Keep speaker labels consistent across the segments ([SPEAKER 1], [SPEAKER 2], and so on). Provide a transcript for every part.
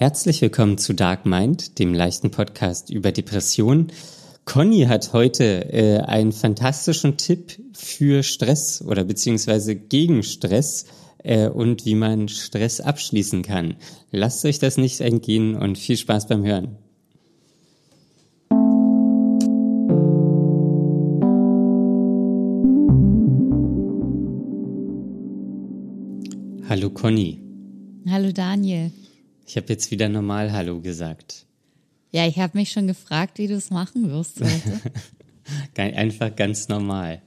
[SPEAKER 1] Herzlich willkommen zu Dark Mind, dem leichten Podcast über Depressionen. Conny hat heute äh, einen fantastischen Tipp für Stress oder beziehungsweise gegen Stress äh, und wie man Stress abschließen kann. Lasst euch das nicht entgehen und viel Spaß beim Hören. Hallo Conny.
[SPEAKER 2] Hallo Daniel.
[SPEAKER 1] Ich habe jetzt wieder normal Hallo gesagt.
[SPEAKER 2] Ja, ich habe mich schon gefragt, wie du es machen wirst heute.
[SPEAKER 1] Einfach ganz normal.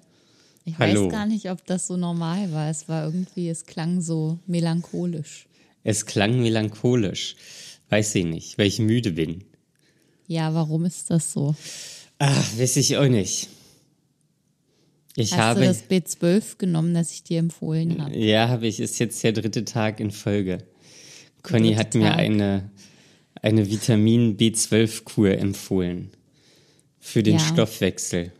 [SPEAKER 2] Ich
[SPEAKER 1] Hallo.
[SPEAKER 2] weiß gar nicht, ob das so normal war. Es war irgendwie, es klang so melancholisch.
[SPEAKER 1] Es klang melancholisch. Weiß ich nicht, weil ich müde bin.
[SPEAKER 2] Ja, warum ist das so?
[SPEAKER 1] Ach, weiß ich auch nicht. Ich
[SPEAKER 2] Hast
[SPEAKER 1] habe.
[SPEAKER 2] du das B12 genommen, das ich dir empfohlen habe?
[SPEAKER 1] Ja, habe ich. Ist jetzt der dritte Tag in Folge. Conny hat mir eine, eine Vitamin B12-Kur empfohlen. Für den
[SPEAKER 2] Ja.
[SPEAKER 1] Stoffwechsel.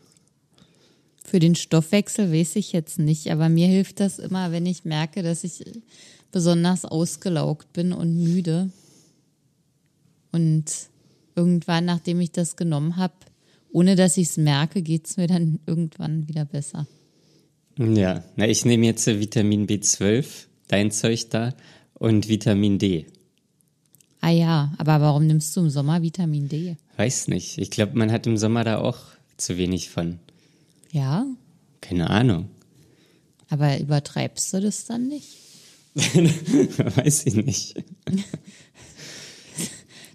[SPEAKER 2] Für den Stoffwechsel weiß ich jetzt nicht, aber mir hilft das immer, wenn ich merke, dass ich besonders ausgelaugt bin und müde. Und irgendwann, nachdem ich das genommen habe, ohne dass ich es merke, geht es mir dann irgendwann wieder besser.
[SPEAKER 1] Ja, na, ich nehme jetzt Vitamin B12, dein Zeug da, und Vitamin D.
[SPEAKER 2] Ah ja, aber warum nimmst du im Sommer Vitamin D?
[SPEAKER 1] Weiß nicht. Ich glaube, man hat im Sommer da auch zu wenig von.
[SPEAKER 2] Ja,
[SPEAKER 1] Keine Ahnung.
[SPEAKER 2] aber übertreibst du das dann nicht?
[SPEAKER 1] Weiß ich nicht.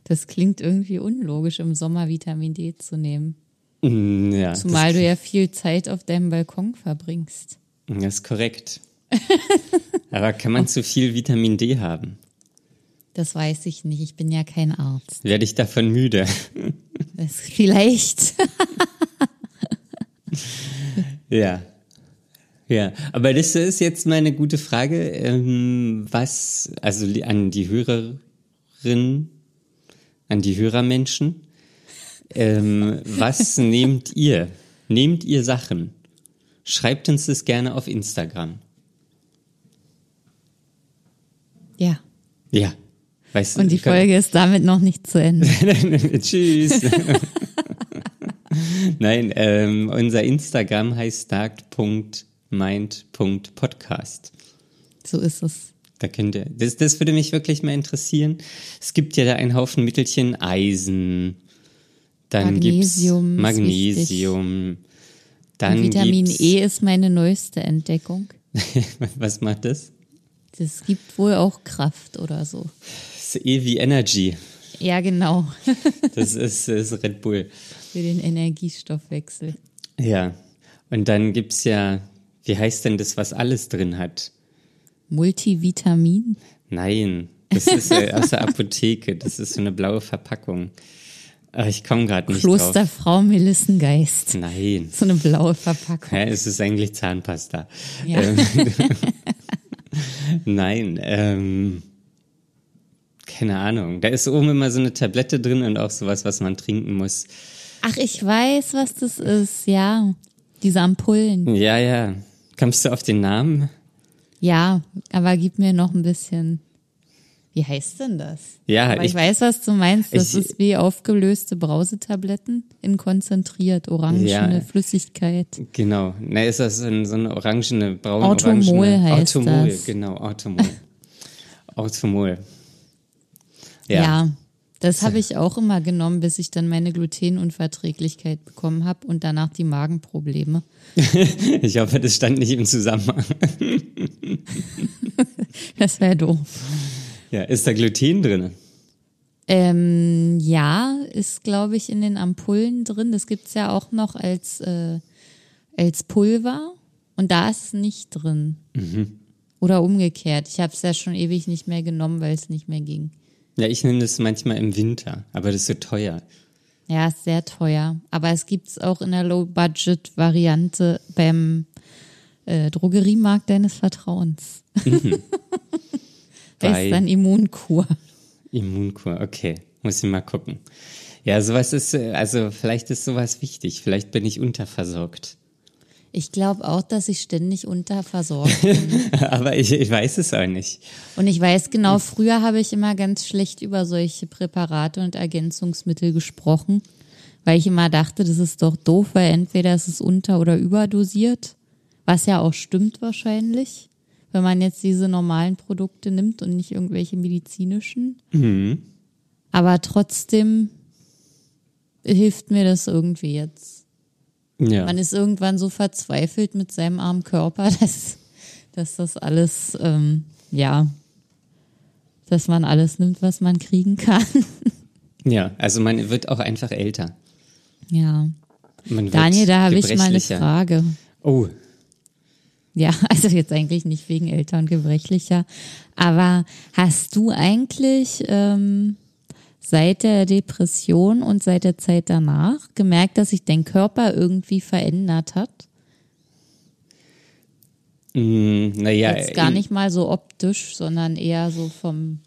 [SPEAKER 2] Das klingt irgendwie unlogisch, im Sommer Vitamin D zu nehmen.
[SPEAKER 1] Mm, Ja,
[SPEAKER 2] Zumal du ja viel Zeit auf deinem Balkon verbringst.
[SPEAKER 1] das, das ist korrekt. Aber kann man zu viel Vitamin D haben?
[SPEAKER 2] Das weiß ich nicht. Ich bin ja kein Arzt.
[SPEAKER 1] Werde ich davon müde?
[SPEAKER 2] Das vielleicht.
[SPEAKER 1] ja. Ja, aber das ist jetzt mal eine gute Frage. Ähm, was, also an die Hörerin, an die Hörermenschen, ähm, was nehmt ihr? Nehmt ihr Sachen? Schreibt uns das gerne auf Instagram.
[SPEAKER 2] Ja.
[SPEAKER 1] Ja. Weißt du,
[SPEAKER 2] Und die Folge ist damit noch nicht zu Ende.
[SPEAKER 1] Tschüss. Nein, ähm, unser Instagram heißt dark.mind.podcast.
[SPEAKER 2] So ist es.
[SPEAKER 1] Da könnt ihr, das, das würde mich wirklich mal interessieren. Es gibt ja da einen Haufen Mittelchen, Eisen, dann
[SPEAKER 2] Magnesium
[SPEAKER 1] gibt's Magnesium, dann
[SPEAKER 2] Und Vitamin E ist meine neueste Entdeckung.
[SPEAKER 1] was macht das?
[SPEAKER 2] Das gibt wohl auch Kraft oder so.
[SPEAKER 1] Das ist E wie Energy.
[SPEAKER 2] Ja, genau.
[SPEAKER 1] Das ist, das ist Red Bull.
[SPEAKER 2] Für den Energiestoffwechsel.
[SPEAKER 1] Ja. Und dann gibt's ja, wie heißt denn das, was alles drin hat?
[SPEAKER 2] Multivitamin.
[SPEAKER 1] Nein, das ist aus der Apotheke. Das ist so eine blaue Verpackung. Ah, ich komme gerade nicht drauf.
[SPEAKER 2] Klosterfrau Melissengeist.
[SPEAKER 1] Nein.
[SPEAKER 2] So eine blaue Verpackung.
[SPEAKER 1] Hä, es ist eigentlich Zahnpasta.
[SPEAKER 2] Ja.
[SPEAKER 1] Nein, ähm, keine Ahnung. Da ist oben immer so eine Tablette drin und auch sowas, was man trinken muss.
[SPEAKER 2] Ach, ich weiß, was das ist. Ja, diese Ampullen.
[SPEAKER 1] Ja, ja. Kommst du auf den Namen?
[SPEAKER 2] Ja, aber gib mir noch ein bisschen. Wie heißt denn das?
[SPEAKER 1] Ja,
[SPEAKER 2] aber ich,
[SPEAKER 1] ich-
[SPEAKER 2] weiß, was du meinst. Das
[SPEAKER 1] ich-
[SPEAKER 2] ist wie aufgelöste Brausetabletten in konzentriert, orangene
[SPEAKER 1] Ja.
[SPEAKER 2] Flüssigkeit.
[SPEAKER 1] Genau. Na, ist das so ein, so eine orangene, braune
[SPEAKER 2] Automol
[SPEAKER 1] orangene,
[SPEAKER 2] heißt
[SPEAKER 1] Automol,
[SPEAKER 2] das.
[SPEAKER 1] genau, Automol. Automol.
[SPEAKER 2] Ja.
[SPEAKER 1] Ja.
[SPEAKER 2] das habe ich auch immer genommen, bis ich dann meine Glutenunverträglichkeit bekommen habe und danach die Magenprobleme.
[SPEAKER 1] Ich hoffe, das stand nicht im Zusammenhang.
[SPEAKER 2] Das wäre doof.
[SPEAKER 1] Ja, ist da Gluten drin?
[SPEAKER 2] Ähm, ja, ist, glaube ich, in den Ampullen drin. Das gibt's ja auch noch als, äh, als Pulver. Und da ist es nicht drin. Oder umgekehrt. Ich habe es ja schon ewig nicht mehr genommen, weil es nicht mehr ging.
[SPEAKER 1] Ja, ich nehme das manchmal im Winter, aber das ist so teuer.
[SPEAKER 2] Ja, ist sehr teuer. Aber es gibt's auch in der Low-Budget-Variante beim äh, Drogeriemarkt deines Vertrauens.
[SPEAKER 1] Bei-
[SPEAKER 2] heißt dann Immunkur.
[SPEAKER 1] Immunkur, okay. Muss ich mal gucken. Ja, sowas ist, äh, also vielleicht ist sowas wichtig. Vielleicht bin ich unterversorgt.
[SPEAKER 2] Ich glaube auch, dass ich ständig unterversorgt bin.
[SPEAKER 1] Aber ich, ich weiß es auch nicht.
[SPEAKER 2] Und ich weiß genau, früher habe ich immer ganz schlecht über solche Präparate und Ergänzungsmittel gesprochen, weil ich immer dachte, das ist doch doof, weil entweder ist es unter- oder überdosiert, was ja auch stimmt wahrscheinlich, wenn man jetzt diese normalen Produkte nimmt und nicht irgendwelche medizinischen.
[SPEAKER 1] Mhm.
[SPEAKER 2] Aber trotzdem hilft mir das irgendwie jetzt.
[SPEAKER 1] Ja.
[SPEAKER 2] Man ist irgendwann so verzweifelt mit seinem armen Körper, dass, dass das alles, ähm, ja, dass man alles nimmt, was man kriegen kann.
[SPEAKER 1] ja, also man wird auch einfach älter.
[SPEAKER 2] Ja. Daniel, da habe ich mal eine. Frage.
[SPEAKER 1] Oh,
[SPEAKER 2] Ja, also jetzt eigentlich nicht wegen älter und gebrechlicher. Aber hast du eigentlich ähm, seit der Depression und seit der Zeit danach gemerkt, dass sich dein Körper irgendwie verändert hat?
[SPEAKER 1] mm, naja.
[SPEAKER 2] Jetzt gar nicht mal so optisch, sondern eher so vom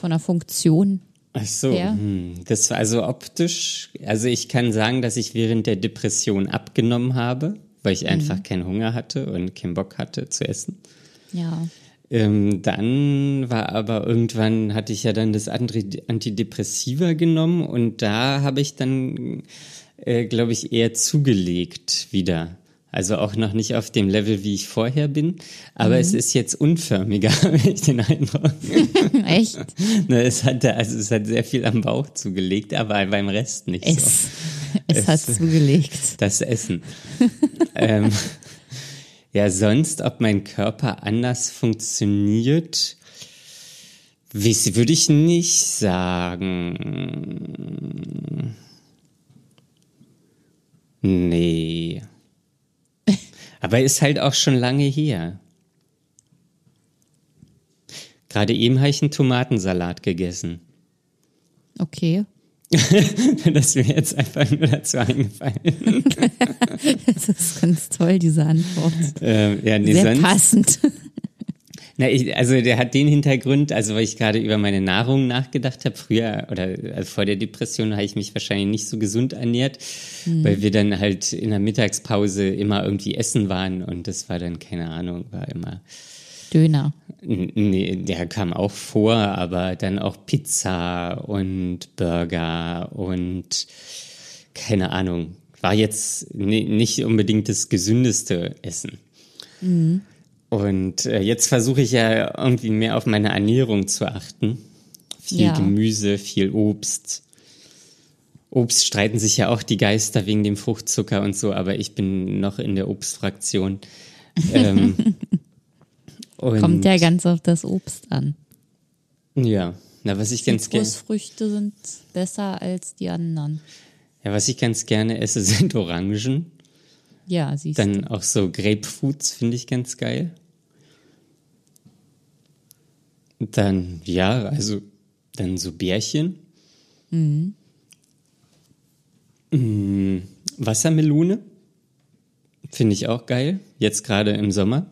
[SPEAKER 2] von der Funktion.
[SPEAKER 1] Ach so,
[SPEAKER 2] Ja.
[SPEAKER 1] hm, das war also optisch, also ich kann sagen, dass ich während der Depression abgenommen habe, weil ich einfach keinen Hunger hatte und keinen Bock hatte zu essen.
[SPEAKER 2] Ja.
[SPEAKER 1] Ähm, dann war aber irgendwann hatte ich ja dann das Antidepressiva genommen und da habe ich dann, äh, glaube ich, eher zugelegt wieder. Also auch noch nicht auf dem Level, wie ich vorher bin, aber es ist jetzt unförmiger, habe ich den Eindruck.
[SPEAKER 2] Echt?
[SPEAKER 1] Ne, es hat, also es hat sehr viel am Bauch zugelegt, aber beim Rest nicht so.
[SPEAKER 2] Es, es hat zugelegt.
[SPEAKER 1] Das Essen. ähm, ja, sonst, ob mein Körper anders funktioniert, wiss- würde ich nicht sagen. Nee. Aber ist halt auch schon lange her. Gerade eben habe ich einen Tomatensalat gegessen.
[SPEAKER 2] Okay.
[SPEAKER 1] Das ist mir jetzt einfach nur dazu eingefallen.
[SPEAKER 2] Das ist ganz toll, diese Antwort.
[SPEAKER 1] Ähm, ja, nee,
[SPEAKER 2] Sehr
[SPEAKER 1] sonst,
[SPEAKER 2] passend.
[SPEAKER 1] Na, ich, also der hat den Hintergrund, also weil ich gerade über meine Nahrung nachgedacht habe. Früher oder also vor der Depression habe ich mich wahrscheinlich nicht so gesund ernährt, weil wir dann halt in der Mittagspause immer irgendwie essen waren und das war dann, keine Ahnung, war immer,
[SPEAKER 2] Döner.
[SPEAKER 1] nee, der kam auch vor, aber dann auch Pizza und Burger und keine Ahnung, war jetzt ni- nicht unbedingt das gesündeste Essen. Und äh, jetzt versuche ich ja irgendwie mehr auf meine Ernährung zu achten. Viel
[SPEAKER 2] Ja.
[SPEAKER 1] Gemüse, viel Obst. Obst streiten sich ja auch die Geister wegen dem Fruchtzucker und so, aber ich bin noch in der Obstfraktion. Ähm, und,
[SPEAKER 2] Kommt ja ganz auf das Obst an.
[SPEAKER 1] Ja, na, was ich ganz gerne,
[SPEAKER 2] Zitrusfrüchte sind besser als die anderen.
[SPEAKER 1] ja, was ich ganz gerne esse, sind Orangen.
[SPEAKER 2] Ja, siehst du.
[SPEAKER 1] Dann auch so Grapefruits finde ich ganz geil. Dann, ja, also dann so Bärchen. Mhm. Wassermelone finde ich auch geil. Jetzt gerade im Sommer.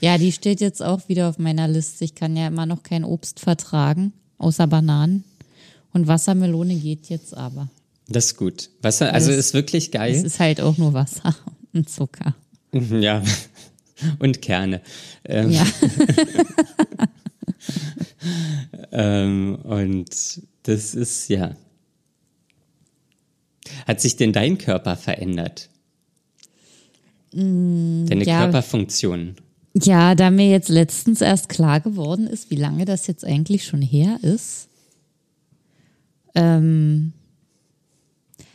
[SPEAKER 2] Ja, die steht jetzt auch wieder auf meiner Liste. Ich kann ja immer noch kein Obst vertragen, außer Bananen. Und Wassermelone geht jetzt aber.
[SPEAKER 1] Das ist gut. Wasser, also
[SPEAKER 2] Das-
[SPEAKER 1] ist wirklich
[SPEAKER 2] Es
[SPEAKER 1] geil.
[SPEAKER 2] ist halt auch nur Wasser und Zucker.
[SPEAKER 1] Ja. Und Kerne. Ähm,
[SPEAKER 2] Ja.
[SPEAKER 1] Ähm, und das ist, ja. Hat sich denn dein Körper verändert? Deine
[SPEAKER 2] ja.
[SPEAKER 1] Körperfunktion?
[SPEAKER 2] Ja, da mir jetzt letztens erst klar geworden ist, wie lange das jetzt eigentlich schon her ist, ähm,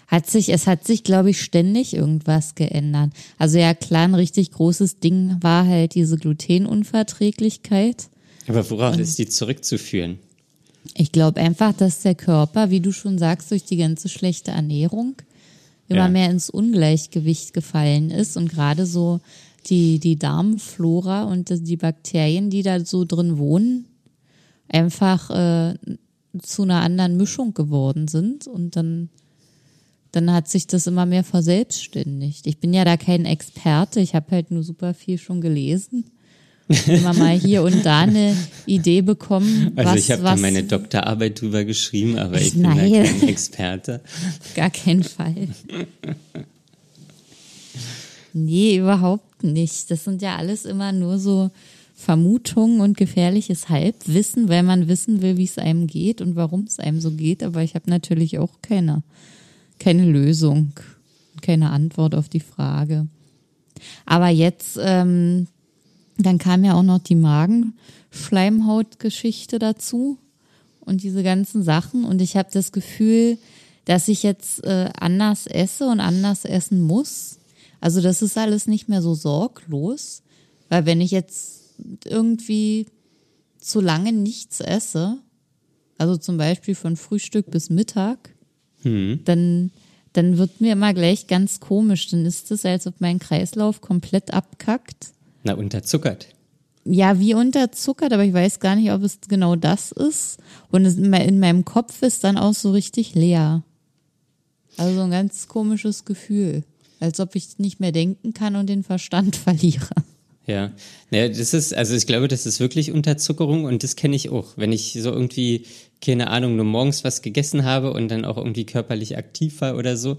[SPEAKER 2] hat sich, es hat sich, glaube ich, ständig irgendwas geändert. Also ja, klar, ein richtig großes Ding war halt diese Glutenunverträglichkeit.
[SPEAKER 1] Aber worauf ist die zurückzuführen?
[SPEAKER 2] Ich glaube einfach, dass der Körper, wie du schon sagst, durch die ganze schlechte Ernährung immer
[SPEAKER 1] Ja.
[SPEAKER 2] mehr ins Ungleichgewicht gefallen ist und gerade so die, die Darmflora und die Bakterien, die da so drin wohnen, einfach äh, zu einer anderen Mischung geworden sind und dann, dann hat sich das immer mehr verselbstständigt. Ich bin ja da kein Experte, ich habe halt nur super viel schon gelesen. Immer mal hier und da eine Idee bekommen,
[SPEAKER 1] Also
[SPEAKER 2] was,
[SPEAKER 1] ich habe da meine Doktorarbeit drüber geschrieben, aber ich bin da
[SPEAKER 2] nein.
[SPEAKER 1] kein Experte.
[SPEAKER 2] gar keinen Fall. Nee, überhaupt nicht. Das sind ja alles immer nur so Vermutungen und gefährliches Halbwissen, weil man wissen will, wie es einem geht und warum es einem so geht. Aber ich habe natürlich auch keine, keine Lösung, keine Antwort auf die Frage. Aber jetzt, ähm, dann kam ja auch noch die Magenschleimhautgeschichte dazu und diese ganzen Sachen. Und ich habe das Gefühl, dass ich jetzt äh, anders esse und anders essen muss. Also das ist alles nicht mehr so sorglos, weil wenn ich jetzt irgendwie zu lange nichts esse, also zum Beispiel von Frühstück bis Mittag,
[SPEAKER 1] Hm.
[SPEAKER 2] dann, dann wird mir immer gleich ganz komisch. Dann ist es, als ob mein Kreislauf komplett abkackt.
[SPEAKER 1] Na, unterzuckert.
[SPEAKER 2] Ja, wie unterzuckert, aber ich weiß gar nicht, ob es genau das ist. Und es in me- in meinem Kopf ist dann auch so richtig leer. Also so ein ganz komisches Gefühl. Als ob ich nicht mehr denken kann und den Verstand verliere.
[SPEAKER 1] Ja, naja, das ist, also ich glaube, das ist wirklich Unterzuckerung und das kenne ich auch. Wenn ich so irgendwie, keine Ahnung, nur morgens was gegessen habe und dann auch irgendwie körperlich aktiv war oder so,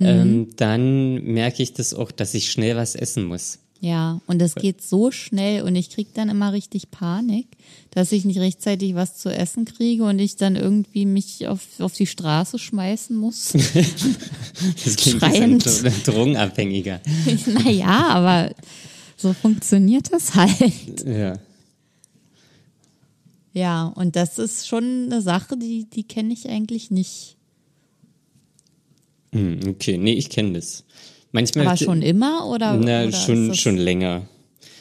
[SPEAKER 1] ähm, dann merke ich das auch, dass ich schnell was essen muss.
[SPEAKER 2] Ja, und das geht so schnell und ich krieg dann immer richtig Panik, dass ich nicht rechtzeitig was zu essen kriege und ich dann irgendwie mich auf, auf die Straße schmeißen muss.
[SPEAKER 1] Das klingt
[SPEAKER 2] Schreiend.
[SPEAKER 1] ein Drogenabhängiger.
[SPEAKER 2] naja, aber so funktioniert das halt.
[SPEAKER 1] Ja.
[SPEAKER 2] Ja, und das ist schon eine Sache, die, die kenne ich eigentlich nicht.
[SPEAKER 1] Hm, okay, nee, ich kenne das. Manchmal.
[SPEAKER 2] Aber schon immer oder?
[SPEAKER 1] Na,
[SPEAKER 2] oder
[SPEAKER 1] schon, schon länger.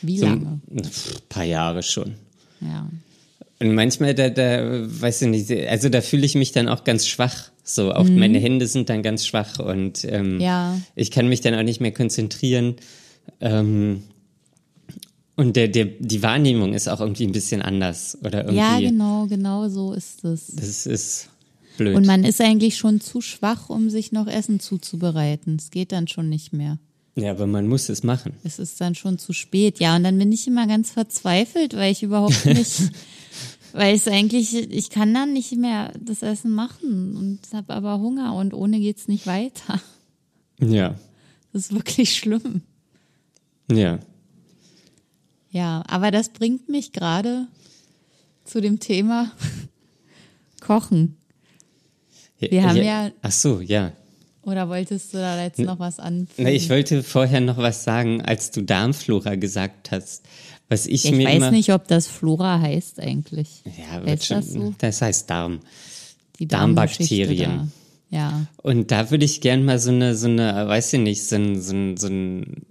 [SPEAKER 2] Wie
[SPEAKER 1] So
[SPEAKER 2] lange?
[SPEAKER 1] ein paar Jahre schon.
[SPEAKER 2] Ja.
[SPEAKER 1] Und manchmal, da, da, weiß ich nicht, also da fühle ich mich dann auch ganz schwach. So, auch meine Hände sind dann ganz schwach und ähm,
[SPEAKER 2] Mhm. Ja.
[SPEAKER 1] ich kann mich dann auch nicht mehr konzentrieren. Ähm, und der, der, die Wahrnehmung ist auch irgendwie ein bisschen anders. Oder irgendwie.
[SPEAKER 2] ja, genau, genau so ist es.
[SPEAKER 1] Das ist blöd.
[SPEAKER 2] Und man ist eigentlich schon zu schwach, um sich noch Essen zuzubereiten. Es geht dann schon nicht mehr.
[SPEAKER 1] ja, aber man muss es machen.
[SPEAKER 2] Es ist dann schon zu spät. Ja, und dann bin ich immer ganz verzweifelt, weil ich überhaupt nicht, weil es eigentlich, ich kann dann nicht mehr das Essen machen und habe aber Hunger und ohne geht's nicht weiter.
[SPEAKER 1] Ja,
[SPEAKER 2] Das ist wirklich schlimm.
[SPEAKER 1] ja.
[SPEAKER 2] Ja, aber das bringt mich gerade zu dem Thema Kochen. Wir haben ja-
[SPEAKER 1] Ach so, ja.
[SPEAKER 2] Oder wolltest du da jetzt noch was anfügen?
[SPEAKER 1] Nee, ich wollte vorher noch was sagen, als du Darmflora gesagt hast. Was ich,
[SPEAKER 2] ich
[SPEAKER 1] mir
[SPEAKER 2] weiß
[SPEAKER 1] immer,
[SPEAKER 2] nicht, ob das Flora heißt eigentlich.
[SPEAKER 1] Ja, wird schon,
[SPEAKER 2] das so?
[SPEAKER 1] das heißt Darm.
[SPEAKER 2] Die
[SPEAKER 1] Darmbakterien.
[SPEAKER 2] Da. Ja.
[SPEAKER 1] Und da würde ich gern mal so eine, so eine, weiß ich nicht, so ein, so ein, so ein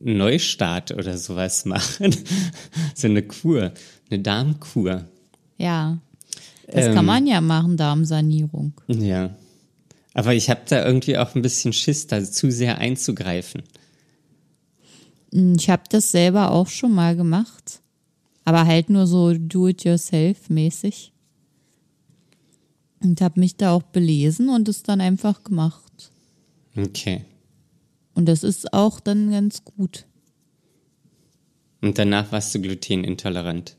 [SPEAKER 1] Neustart oder sowas machen. so eine Kur, eine Darmkur.
[SPEAKER 2] Ja. Das
[SPEAKER 1] Ähm.
[SPEAKER 2] kann man ja machen, Darmsanierung.
[SPEAKER 1] Ja. Aber ich habe da irgendwie auch ein bisschen Schiss, da zu sehr einzugreifen.
[SPEAKER 2] Ich habe das selber auch schon mal gemacht. Aber halt nur so do-it-yourself-mäßig. Und habe mich da auch belesen und es dann einfach gemacht.
[SPEAKER 1] Okay.
[SPEAKER 2] Und das ist auch dann ganz gut.
[SPEAKER 1] Und danach warst du glutenintolerant.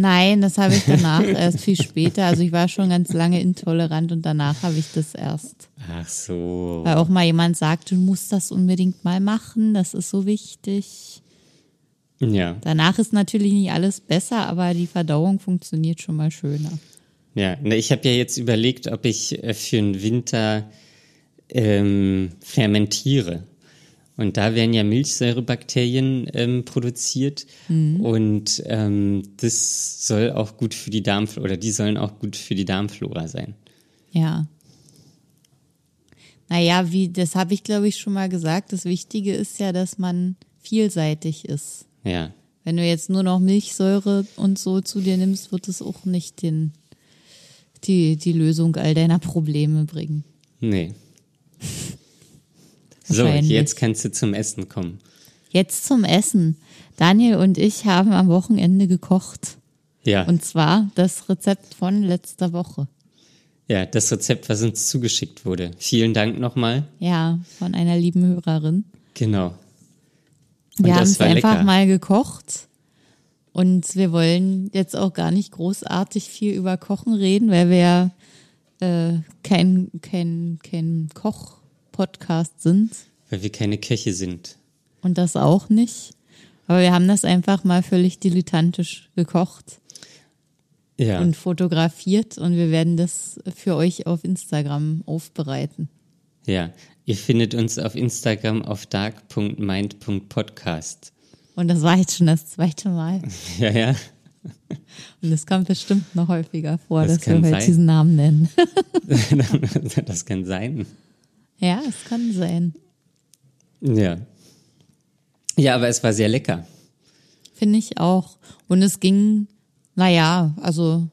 [SPEAKER 2] Nein, das habe ich danach erst viel später. Also ich war schon ganz lange intolerant und danach habe ich das erst.
[SPEAKER 1] Ach so.
[SPEAKER 2] Weil auch mal jemand sagt, du musst das unbedingt mal machen, das ist so wichtig.
[SPEAKER 1] Ja.
[SPEAKER 2] Danach ist natürlich nicht alles besser, aber die Verdauung funktioniert schon mal schöner.
[SPEAKER 1] Ja, ich habe ja jetzt überlegt, ob ich äh, für den Winter ähm, fermentiere. Und da werden ja Milchsäurebakterien ähm, produziert und ähm, das soll auch gut für die Darmflora, oder die sollen auch gut für die Darmflora sein.
[SPEAKER 2] Ja. Naja, wie, das habe ich glaube ich schon mal gesagt. Das Wichtige ist ja, dass man vielseitig ist.
[SPEAKER 1] Ja,
[SPEAKER 2] Wenn du jetzt nur noch Milchsäure und so zu dir nimmst, wird es auch nicht den, die, die Lösung all deiner Probleme bringen.
[SPEAKER 1] nee. So, jetzt kannst du zum Essen kommen.
[SPEAKER 2] Jetzt zum Essen. Daniel und ich haben am Wochenende gekocht.
[SPEAKER 1] Ja,
[SPEAKER 2] Und zwar das Rezept von letzter Woche.
[SPEAKER 1] ja, das Rezept, was uns zugeschickt wurde. Vielen Dank nochmal.
[SPEAKER 2] Ja, von einer lieben Hörerin.
[SPEAKER 1] Genau. Und
[SPEAKER 2] Wir haben es einfach
[SPEAKER 1] lecker.
[SPEAKER 2] mal gekocht. Und wir wollen jetzt auch gar nicht großartig viel über Kochen reden, weil wir ja äh, kein, kein, kein Koch-Podcast sind.
[SPEAKER 1] Weil wir keine Köche sind.
[SPEAKER 2] und das auch nicht. Aber wir haben das einfach mal völlig dilettantisch gekocht
[SPEAKER 1] Ja.
[SPEAKER 2] und fotografiert und wir werden das für euch auf Instagram aufbereiten.
[SPEAKER 1] Ja. Ihr findet uns auf Instagram auf dark.mind.podcast.
[SPEAKER 2] Und das war jetzt schon das zweite Mal.
[SPEAKER 1] Ja, ja.
[SPEAKER 2] Und es kommt bestimmt noch häufiger vor,
[SPEAKER 1] Das
[SPEAKER 2] dass wir heute
[SPEAKER 1] sein.
[SPEAKER 2] diesen Namen nennen.
[SPEAKER 1] das kann sein.
[SPEAKER 2] Ja, es kann sein.
[SPEAKER 1] Ja. Ja, aber es war sehr lecker.
[SPEAKER 2] Finde ich auch. Und es ging, naja, also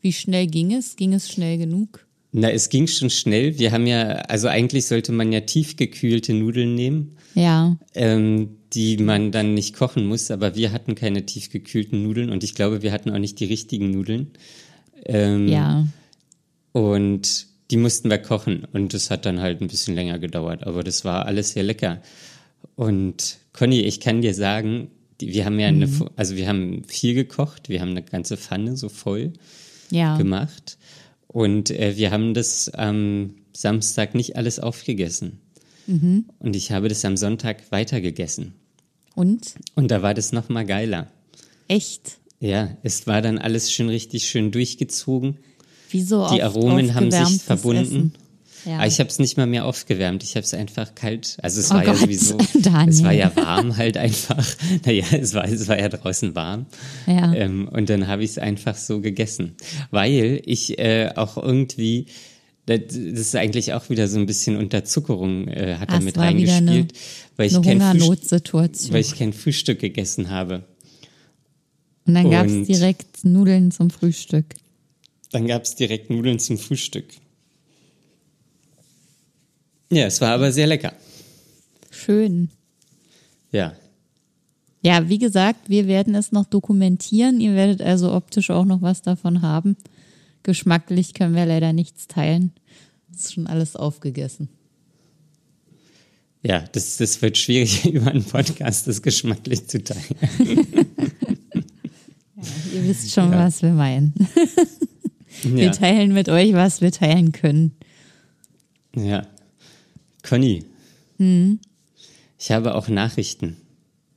[SPEAKER 2] wie schnell ging es? Ging es schnell genug?
[SPEAKER 1] Na, es ging schon schnell. Wir haben ja, also eigentlich sollte man ja tiefgekühlte Nudeln nehmen,
[SPEAKER 2] Ja,
[SPEAKER 1] ähm, die man dann nicht kochen muss, aber wir hatten keine tiefgekühlten Nudeln und ich glaube, wir hatten auch nicht die richtigen Nudeln. Ähm,
[SPEAKER 2] ja.
[SPEAKER 1] Und die mussten wir kochen und das hat dann halt ein bisschen länger gedauert, aber das war alles sehr lecker. Und Conny, ich kann dir sagen, wir haben ja eine,
[SPEAKER 2] Mhm.
[SPEAKER 1] also wir haben viel gekocht, wir haben eine ganze Pfanne so voll
[SPEAKER 2] Ja.
[SPEAKER 1] gemacht und äh, wir haben das am Samstag nicht alles aufgegessen.
[SPEAKER 2] Mhm.
[SPEAKER 1] Und ich habe das am Sonntag weitergegessen.
[SPEAKER 2] Und?
[SPEAKER 1] Und da war das noch mal geiler.
[SPEAKER 2] Echt?
[SPEAKER 1] Ja, es war dann alles schön richtig schön durchgezogen.
[SPEAKER 2] Wieso
[SPEAKER 1] Die Aromen haben sich verbunden.
[SPEAKER 2] Ja.
[SPEAKER 1] Aber ich habe es nicht mal mehr aufgewärmt. Ich habe es einfach kalt. Also es
[SPEAKER 2] Oh
[SPEAKER 1] war ja
[SPEAKER 2] Gott,
[SPEAKER 1] sowieso.
[SPEAKER 2] Daniel.
[SPEAKER 1] Es war ja warm halt einfach. Naja, es war, es war ja draußen warm.
[SPEAKER 2] Ja.
[SPEAKER 1] Ähm, und dann habe ich es einfach so gegessen. Weil ich äh, auch irgendwie, das, das ist eigentlich auch wieder so ein bisschen Unterzuckerung äh, hat
[SPEAKER 2] Ah,
[SPEAKER 1] da
[SPEAKER 2] es
[SPEAKER 1] mit
[SPEAKER 2] war wieder eine-
[SPEAKER 1] reingespielt. weil ich
[SPEAKER 2] Eine
[SPEAKER 1] kein weil ich kein Frühstück gegessen habe.
[SPEAKER 2] Und dann gab es direkt Nudeln zum Frühstück.
[SPEAKER 1] Dann gab es direkt Nudeln zum Frühstück. Ja, es war aber sehr lecker.
[SPEAKER 2] Schön.
[SPEAKER 1] Ja.
[SPEAKER 2] Ja, wie gesagt, wir werden es noch dokumentieren. Ihr werdet also optisch auch noch was davon haben. Geschmacklich können wir leider nichts teilen. Ist schon alles aufgegessen.
[SPEAKER 1] Ja, das, das wird schwierig, über einen Podcast das geschmacklich zu teilen.
[SPEAKER 2] Ihr wisst schon,
[SPEAKER 1] Ja.
[SPEAKER 2] was wir meinen. Wir
[SPEAKER 1] Ja,
[SPEAKER 2] teilen mit euch, was wir teilen können.
[SPEAKER 1] ja. Conny,
[SPEAKER 2] Hm.
[SPEAKER 1] ich habe auch Nachrichten.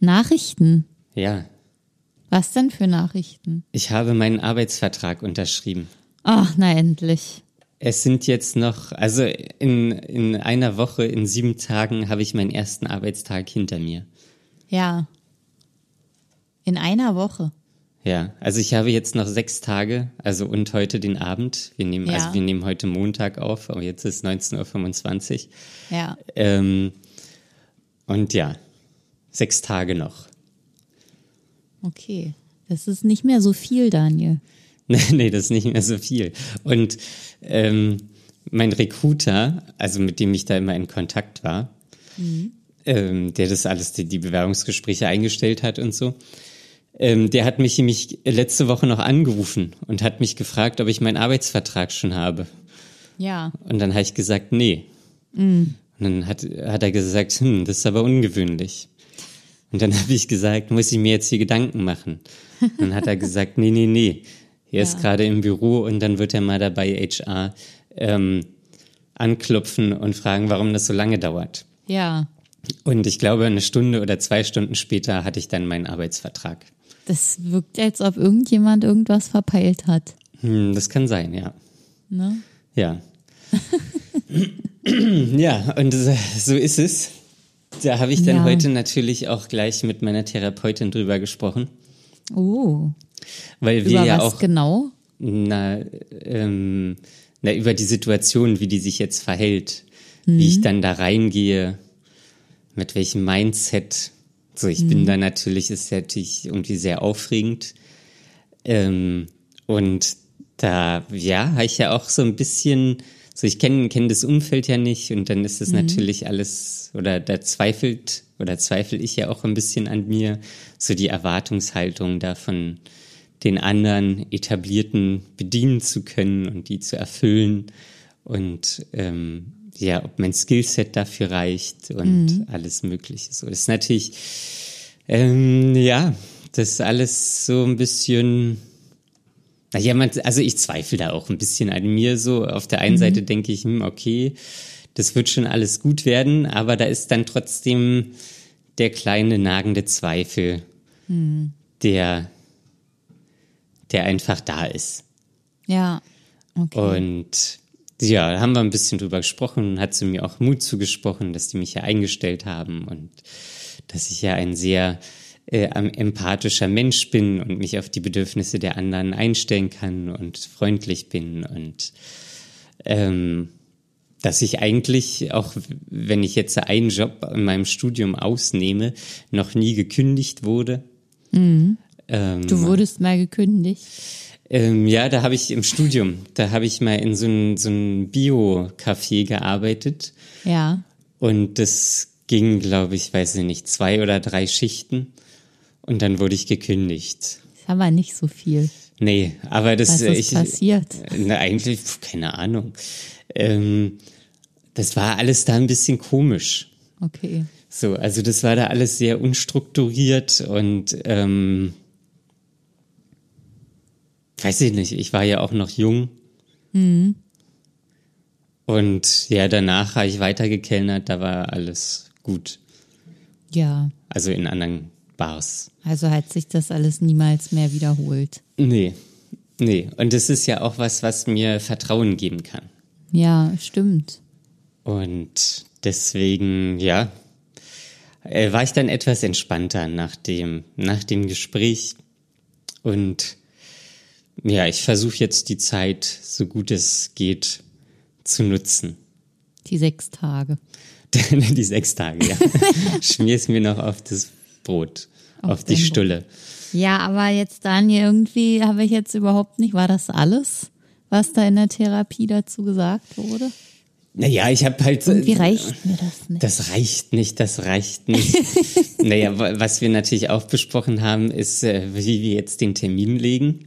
[SPEAKER 2] Nachrichten.
[SPEAKER 1] Ja,
[SPEAKER 2] Was denn für Nachrichten?
[SPEAKER 1] ich habe meinen Arbeitsvertrag unterschrieben.
[SPEAKER 2] Ach, na endlich.
[SPEAKER 1] Es sind jetzt noch, also in, in einer Woche, in sieben Tagen habe ich meinen ersten Arbeitstag hinter mir.
[SPEAKER 2] Ja. In einer Woche.
[SPEAKER 1] Ja, also ich habe jetzt noch sechs Tage, also und heute den Abend. Wir nehmen,
[SPEAKER 2] Ja.
[SPEAKER 1] also wir nehmen heute Montag auf, aber jetzt ist 19.25 Uhr.
[SPEAKER 2] Ja.
[SPEAKER 1] Ähm, und ja, sechs Tage noch.
[SPEAKER 2] Okay. Das ist nicht mehr so viel, Daniel.
[SPEAKER 1] Nee, nee, das ist nicht mehr so viel. Und ähm, mein Recruiter, also mit dem ich da immer in Kontakt war, ähm, der das alles, die, die Bewerbungsgespräche eingestellt hat und so, ähm, der hat mich nämlich letzte Woche noch angerufen und hat mich gefragt, ob ich meinen Arbeitsvertrag schon habe.
[SPEAKER 2] Ja.
[SPEAKER 1] Und dann habe ich gesagt, nee. Und dann hat, hat er gesagt, hm, das ist aber ungewöhnlich. Und dann habe ich gesagt, muss ich mir jetzt hier Gedanken machen? Und dann hat er gesagt, nee, nee, nee. Er ist
[SPEAKER 2] Ja.
[SPEAKER 1] gerade im Büro und dann wird er mal dabei HR ähm, anklopfen und fragen, warum das so lange dauert.
[SPEAKER 2] Ja.
[SPEAKER 1] Und ich glaube, eine Stunde oder zwei Stunden später hatte ich dann meinen Arbeitsvertrag.
[SPEAKER 2] Das wirkt, als ob irgendjemand irgendwas verpeilt hat.
[SPEAKER 1] Hm, das kann sein, ja.
[SPEAKER 2] Ne?
[SPEAKER 1] Ja. ja, und so ist es. Da habe ich dann
[SPEAKER 2] Ja.
[SPEAKER 1] heute natürlich auch gleich mit meiner Therapeutin drüber gesprochen,
[SPEAKER 2] Oh.
[SPEAKER 1] weil wir
[SPEAKER 2] Über
[SPEAKER 1] ja
[SPEAKER 2] was
[SPEAKER 1] auch
[SPEAKER 2] genau?
[SPEAKER 1] na, ähm, na, über die Situation, wie die sich jetzt verhält, wie ich dann da reingehe, mit welchem Mindset. So, ich bin da natürlich, ist natürlich irgendwie sehr aufregend. Ähm, und da, ja, habe ich ja auch so ein bisschen, so ich kenne kenn das Umfeld ja nicht und dann ist es natürlich alles, oder da zweifelt, oder zweifle ich ja auch ein bisschen an mir, so die Erwartungshaltung davon, den anderen Etablierten bedienen zu können und die zu erfüllen. Und ähm, ja, ob mein Skillset dafür reicht und alles Mögliche. So das ist natürlich, ähm, ja, das ist alles so ein bisschen, naja, man, also ich zweifle da auch ein bisschen an mir so. Auf der einen Seite denke ich, hm, okay, das wird schon alles gut werden, aber da ist dann trotzdem der kleine nagende Zweifel, der, der einfach da ist.
[SPEAKER 2] Ja. Okay.
[SPEAKER 1] Und ja, haben wir ein bisschen drüber gesprochen, hat sie mir auch Mut zugesprochen, dass die mich ja eingestellt haben und dass ich ja ein sehr äh, empathischer Mensch bin und mich auf die Bedürfnisse der anderen einstellen kann und freundlich bin und ähm, dass ich eigentlich, auch wenn ich jetzt einen Job in meinem Studium ausnehme, noch nie gekündigt wurde. Ähm,
[SPEAKER 2] du wurdest mal gekündigt.
[SPEAKER 1] Ähm, ja, da habe ich im Studium, da habe ich mal in so einem so ein Bio-Café gearbeitet
[SPEAKER 2] Ja.
[SPEAKER 1] und das ging, glaube ich, weiß ich nicht, zwei oder drei Schichten und dann wurde ich gekündigt.
[SPEAKER 2] Ist aber nicht so viel.
[SPEAKER 1] Nee, aber das
[SPEAKER 2] Was ist
[SPEAKER 1] ich,
[SPEAKER 2] passiert?
[SPEAKER 1] Na, eigentlich, keine Ahnung. Ähm, das war alles da ein bisschen komisch.
[SPEAKER 2] Okay.
[SPEAKER 1] So, also das war da alles sehr unstrukturiert und ähm, weiß ich nicht, ich war ja auch noch jung. Und ja, danach habe ich weitergekellnert, da war alles gut.
[SPEAKER 2] Ja.
[SPEAKER 1] Also in anderen Bars.
[SPEAKER 2] Also hat sich das alles niemals mehr wiederholt.
[SPEAKER 1] Nee, nee. Und das ist ja auch was, was mir Vertrauen geben kann.
[SPEAKER 2] Ja, stimmt.
[SPEAKER 1] Und deswegen, ja, äh, war ich dann etwas entspannter nach dem, nach dem Gespräch. Und ja, ich versuche jetzt die Zeit, so gut es geht, zu nutzen.
[SPEAKER 2] Die sechs Tage.
[SPEAKER 1] die sechs Tage, ja. Schmier es mir noch auf das Brot, auf,
[SPEAKER 2] Auf
[SPEAKER 1] die
[SPEAKER 2] dein Brot.
[SPEAKER 1] Stulle.
[SPEAKER 2] Ja, aber jetzt, Daniel, irgendwie habe ich jetzt überhaupt nicht, war das alles, was da in der Therapie dazu gesagt wurde?
[SPEAKER 1] Naja, ich habe halt.
[SPEAKER 2] Wie reicht mir das nicht?
[SPEAKER 1] Das reicht nicht, das reicht nicht. naja, wa- was wir natürlich auch besprochen haben, ist, äh, wie wir jetzt den Termin legen.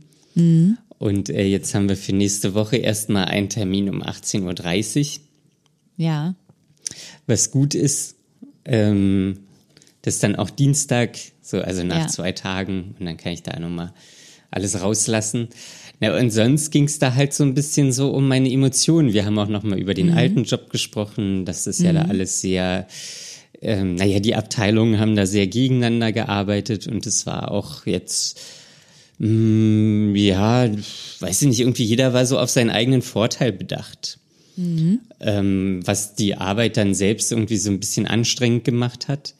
[SPEAKER 1] Und äh, jetzt haben wir für nächste Woche erstmal einen Termin um 18.30 Uhr,
[SPEAKER 2] Ja,
[SPEAKER 1] was gut ist. Ähm, das ist dann auch Dienstag, so also nach
[SPEAKER 2] Ja.
[SPEAKER 1] zwei Tagen und dann kann ich da nochmal alles rauslassen. Na, und sonst ging es da halt so ein bisschen so um meine Emotionen. Wir haben auch nochmal über den alten Job gesprochen, dass das ja da alles sehr, ähm, naja, die Abteilungen haben da sehr gegeneinander gearbeitet und es war auch jetzt, mh, ja, weiß ich nicht, irgendwie jeder war so auf seinen eigenen Vorteil bedacht. Ähm, was die Arbeit dann selbst irgendwie so ein bisschen anstrengend gemacht hat,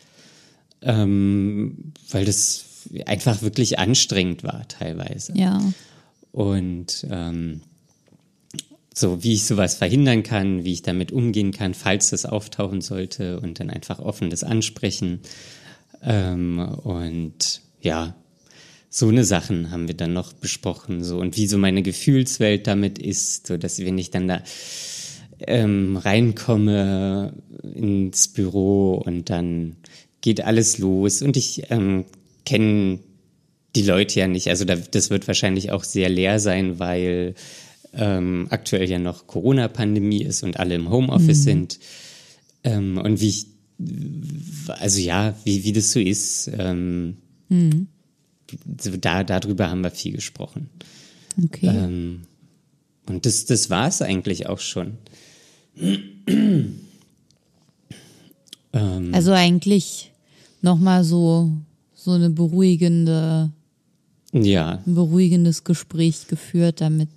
[SPEAKER 1] ähm, weil das einfach wirklich anstrengend war teilweise.
[SPEAKER 2] ja,
[SPEAKER 1] Und ähm, so wie ich sowas verhindern kann, wie ich damit umgehen kann, falls das auftauchen sollte und dann einfach offen das ansprechen. Ähm, und ja, so eine Sachen haben wir dann noch besprochen, so und wie so meine Gefühlswelt damit ist, so dass wenn ich dann da ähm, reinkomme ins Büro und dann geht alles los und ich ähm, kenne die Leute ja nicht. Also da, das wird wahrscheinlich auch sehr leer sein, weil ähm, aktuell ja noch Corona-Pandemie ist und alle im Homeoffice sind. Ähm, und wie ich, also ja, wie, wie das so ist, ähm, so da, darüber haben wir viel gesprochen.
[SPEAKER 2] okay.
[SPEAKER 1] Ähm, und das, das war es eigentlich auch schon. ähm,
[SPEAKER 2] also eigentlich nochmal so, so eine beruhigende,
[SPEAKER 1] ja,
[SPEAKER 2] ein beruhigendes Gespräch geführt, damit,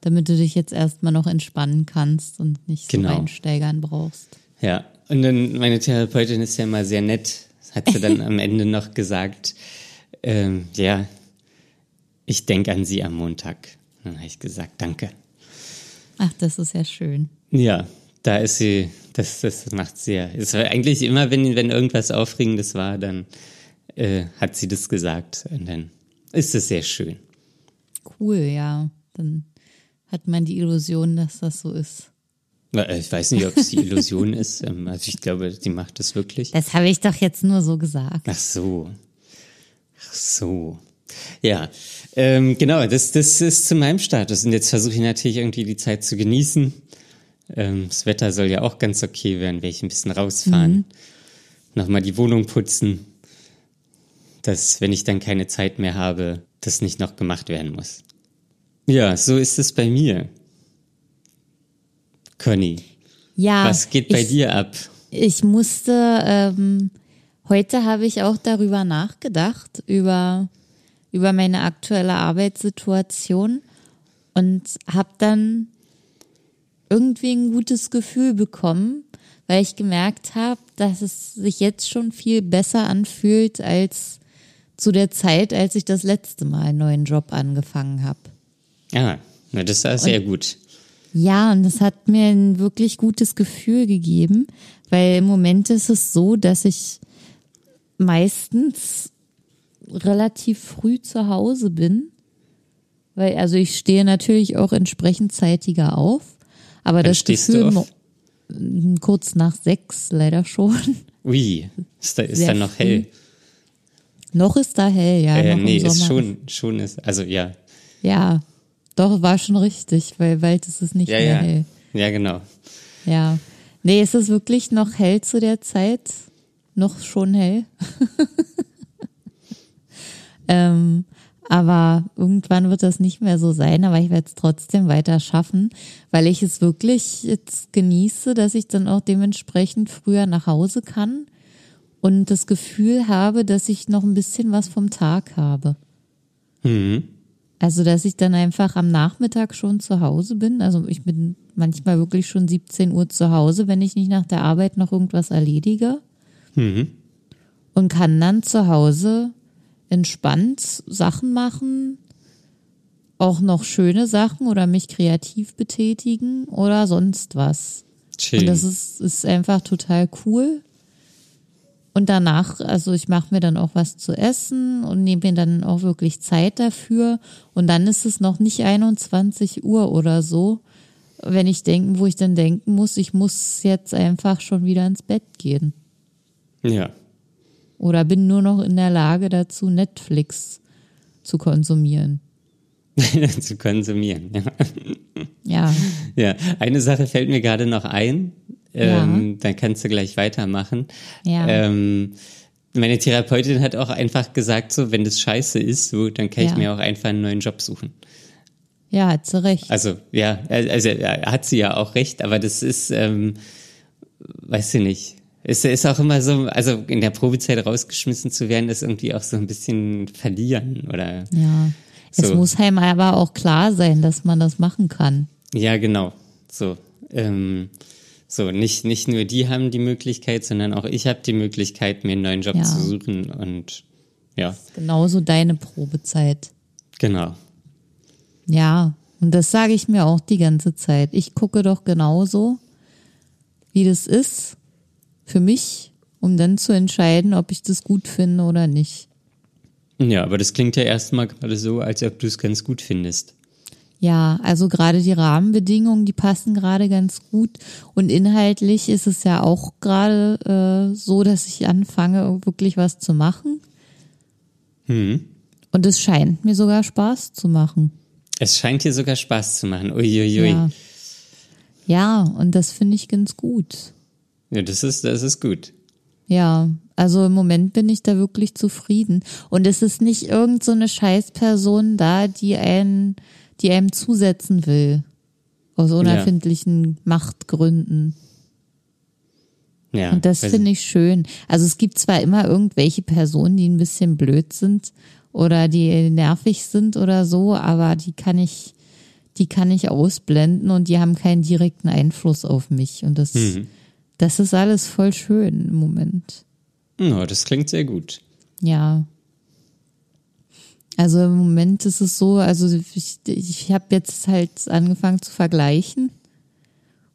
[SPEAKER 2] damit du dich jetzt erstmal noch entspannen kannst und nicht so
[SPEAKER 1] Genau.
[SPEAKER 2] reinsteigern brauchst.
[SPEAKER 1] Ja, und dann meine Therapeutin ist ja mal sehr nett, hat sie dann am Ende noch gesagt, ähm, ja, ich denke an Sie am Montag. Dann habe ich gesagt, danke.
[SPEAKER 2] Ach, das ist ja schön.
[SPEAKER 1] Ja, da ist sie, das, das macht sie ja. Es war eigentlich immer, wenn, wenn irgendwas Aufregendes war, dann äh, hat sie das gesagt. Und dann ist es sehr schön.
[SPEAKER 2] Cool, ja. Dann hat man die Illusion, dass das so ist.
[SPEAKER 1] Äh, Ich weiß nicht, ob es die Illusion ist. ähm, Also ich glaube, sie macht das wirklich.
[SPEAKER 2] Das habe ich doch jetzt nur so gesagt.
[SPEAKER 1] Ach so. Ach so. Ja, ähm, genau, das, das ist zu meinem Status. Und jetzt versuche ich natürlich irgendwie die Zeit zu genießen. Ähm, das Wetter soll ja auch ganz okay werden, werde ich ein bisschen rausfahren. Nochmal die Wohnung putzen. Dass, wenn ich dann keine Zeit mehr habe, das nicht noch gemacht werden muss. Ja, so ist es bei mir. Conny,
[SPEAKER 2] Ja.
[SPEAKER 1] was geht bei
[SPEAKER 2] ich,
[SPEAKER 1] dir ab?
[SPEAKER 2] Ich musste ähm, Heute habe ich auch darüber nachgedacht, über, über meine aktuelle Arbeitssituation und habe dann irgendwie ein gutes Gefühl bekommen, weil ich gemerkt habe, dass es sich jetzt schon viel besser anfühlt als zu der Zeit, als ich das letzte Mal einen neuen Job angefangen habe.
[SPEAKER 1] Ja, na, das war sehr und, gut.
[SPEAKER 2] Ja, und das hat mir ein wirklich gutes Gefühl gegeben, weil im Moment ist es so, dass ich meistens relativ früh zu Hause bin. Weil, also ich stehe natürlich auch entsprechend zeitiger auf. Aber Wann das Gefühl kurz nach sechs leider schon.
[SPEAKER 1] Ui, ist da, ist da noch früh. hell?
[SPEAKER 2] Noch ist da hell, ja.
[SPEAKER 1] Äh, nee, ist schon, schon ist, also ja.
[SPEAKER 2] Ja, doch, war schon richtig, weil bald ist es nicht
[SPEAKER 1] ja,
[SPEAKER 2] mehr
[SPEAKER 1] ja.
[SPEAKER 2] hell.
[SPEAKER 1] Ja, genau.
[SPEAKER 2] Ja. Nee, ist es wirklich noch hell zu der Zeit? Noch schon hell. ähm, aber irgendwann wird das nicht mehr so sein, aber ich werde es trotzdem weiter schaffen, weil ich es wirklich jetzt genieße, dass ich dann auch dementsprechend früher nach Hause kann und das Gefühl habe, dass ich noch ein bisschen was vom Tag habe.
[SPEAKER 1] Mhm.
[SPEAKER 2] Also, dass ich dann einfach am Nachmittag schon zu Hause bin. Also, ich bin manchmal wirklich schon 17 Uhr zu Hause, wenn ich nicht nach der Arbeit noch irgendwas erledige.
[SPEAKER 1] Mhm.
[SPEAKER 2] Und kann dann zu Hause entspannt Sachen machen, auch noch schöne Sachen oder mich kreativ betätigen oder sonst was.
[SPEAKER 1] Schön.
[SPEAKER 2] Und das ist, ist einfach total cool. Und danach, also ich mache mir dann auch was zu essen und nehme mir dann auch wirklich Zeit dafür. Und dann ist es noch nicht 21 Uhr oder so, wenn ich denken, wo ich dann denken muss, ich muss jetzt einfach schon wieder ins Bett gehen.
[SPEAKER 1] Ja.
[SPEAKER 2] Oder bin nur noch in der Lage dazu, Netflix zu konsumieren.
[SPEAKER 1] zu konsumieren, ja.
[SPEAKER 2] Ja.
[SPEAKER 1] Ja, eine Sache fällt mir gerade noch ein. Ähm, ja. Dann kannst du gleich weitermachen.
[SPEAKER 2] Ja.
[SPEAKER 1] Ähm, meine Therapeutin hat auch einfach gesagt, so, wenn das scheiße ist, so, dann kann ja. ich mir auch einfach einen neuen Job suchen.
[SPEAKER 2] Ja, hat sie recht.
[SPEAKER 1] Also, ja, also hat sie ja auch recht, aber das ist, ähm, weiß ich nicht. Es ist auch immer so, also in der Probezeit rausgeschmissen zu werden, ist irgendwie auch so ein bisschen verlieren, oder?
[SPEAKER 2] Ja. So. Es muss einem aber auch klar sein, dass man das machen kann.
[SPEAKER 1] Ja, genau. So. Ähm, so, nicht, nicht nur die haben die Möglichkeit, sondern auch ich habe die Möglichkeit, mir einen neuen Job ja. zu suchen und ja.
[SPEAKER 2] genauso deine Probezeit.
[SPEAKER 1] Genau.
[SPEAKER 2] Ja, und das sage ich mir auch die ganze Zeit. Ich gucke doch genauso, wie das ist für mich, um dann zu entscheiden, ob ich das gut finde oder nicht.
[SPEAKER 1] Ja, aber das klingt ja erstmal gerade so, als ob du es ganz gut findest.
[SPEAKER 2] Ja, also gerade die Rahmenbedingungen, die passen gerade ganz gut. Und inhaltlich ist es ja auch gerade äh, so, dass ich anfange, wirklich was zu machen.
[SPEAKER 1] Hm.
[SPEAKER 2] Und es scheint mir sogar Spaß zu machen.
[SPEAKER 1] Es scheint dir sogar Spaß zu machen. Uiuiui.
[SPEAKER 2] Ja. ja, und das finde ich ganz gut.
[SPEAKER 1] Ja, das ist, das ist gut.
[SPEAKER 2] Ja, also im Moment bin ich da wirklich zufrieden. Und es ist nicht irgend so eine Scheißperson da, die einen, die einem zusetzen will. Aus unerfindlichen ja. Machtgründen.
[SPEAKER 1] Ja.
[SPEAKER 2] Und das finde ich schön. Also es gibt zwar immer irgendwelche Personen, die ein bisschen blöd sind oder die nervig sind oder so, aber die kann ich, die kann ich ausblenden und die haben keinen direkten Einfluss auf mich. Und das, mhm. Das ist alles voll schön im Moment.
[SPEAKER 1] Ja, das klingt sehr gut.
[SPEAKER 2] Ja. Also im Moment ist es so, also ich, ich habe jetzt halt angefangen zu vergleichen.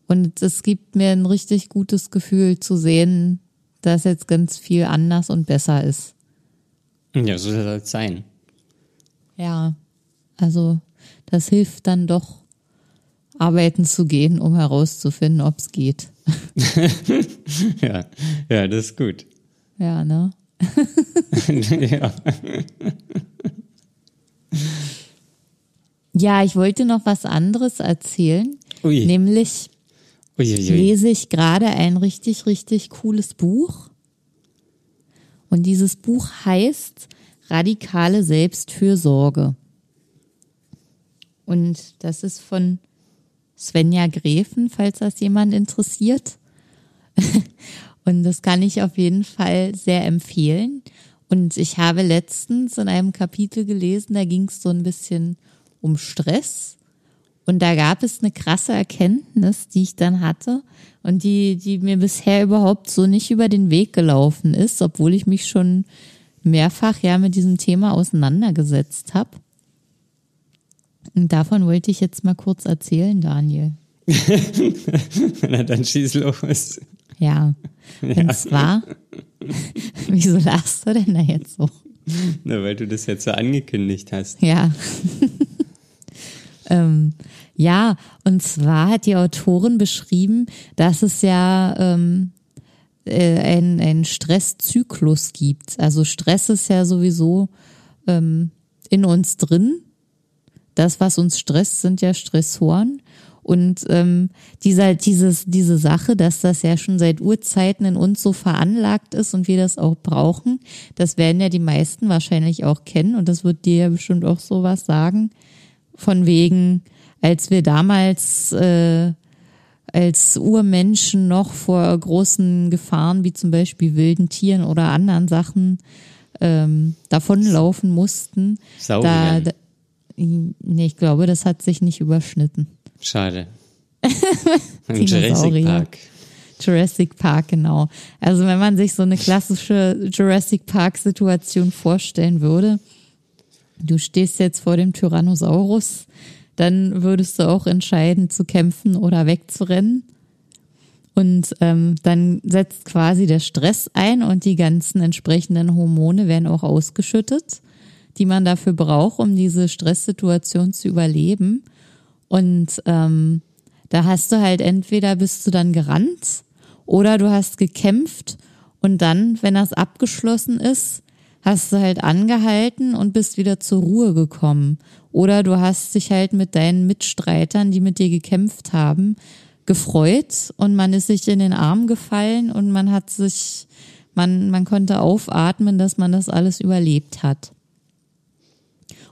[SPEAKER 2] Und es gibt mir ein richtig gutes Gefühl zu sehen, dass jetzt ganz viel anders und besser ist.
[SPEAKER 1] Ja, so soll es sein.
[SPEAKER 2] Ja, also das hilft dann doch, arbeiten zu gehen, um herauszufinden, ob es geht.
[SPEAKER 1] ja, ja, das ist gut.
[SPEAKER 2] Ja, ne?
[SPEAKER 1] ja.
[SPEAKER 2] Ja, ich wollte noch was anderes erzählen. Ui. Nämlich Uiuiui. lese ich gerade ein richtig, richtig cooles Buch. Und dieses Buch heißt Radikale Selbstfürsorge. Und das ist von Svenja Gräfen, falls das jemand interessiert. und das kann ich auf jeden Fall sehr empfehlen. Und ich habe letztens in einem Kapitel gelesen, da ging es so ein bisschen um Stress. Und da gab es eine krasse Erkenntnis, die ich dann hatte und die, die mir bisher überhaupt so nicht über den Weg gelaufen ist, obwohl ich mich schon mehrfach ja mit diesem Thema auseinandergesetzt habe. Und davon wollte ich jetzt mal kurz erzählen, Daniel.
[SPEAKER 1] Na, dann schieß los.
[SPEAKER 2] Ja. Und ja. zwar, wieso lachst du denn da jetzt so?
[SPEAKER 1] Na, weil du das jetzt so angekündigt hast.
[SPEAKER 2] Ja. ähm, ja, und zwar hat die Autorin beschrieben, dass es ja ähm, äh, einen, einen Stresszyklus gibt. Also Stress ist ja sowieso ähm, in uns drin. Das, was uns stresst, sind ja Stressoren. Und ähm, dieser, dieses, diese Sache, dass das ja schon seit Urzeiten in uns so veranlagt ist und wir das auch brauchen, das werden ja die meisten wahrscheinlich auch kennen und das wird dir ja bestimmt auch sowas sagen. Von wegen, als wir damals äh, als Urmenschen noch vor großen Gefahren wie zum Beispiel wilden Tieren oder anderen Sachen ähm, davonlaufen mussten. Da, da, nee, ich glaube, das hat sich nicht überschnitten.
[SPEAKER 1] Schade. Jurassic Park.
[SPEAKER 2] Jurassic Park, genau. Also wenn man sich so eine klassische Jurassic Park Situation vorstellen würde, du stehst jetzt vor dem Tyrannosaurus, dann würdest du auch entscheiden zu kämpfen oder wegzurennen. Und ähm, dann setzt quasi der Stress ein und die ganzen entsprechenden Hormone werden auch ausgeschüttet, die man dafür braucht, um diese Stresssituation zu überleben. Und ähm, da hast du halt entweder bist du dann gerannt oder du hast gekämpft und dann, wenn das abgeschlossen ist, hast du halt angehalten und bist wieder zur Ruhe gekommen. Oder du hast dich halt mit deinen Mitstreitern, die mit dir gekämpft haben, gefreut und man ist sich in den Arm gefallen und man hat sich, man, man konnte aufatmen, dass man das alles überlebt hat.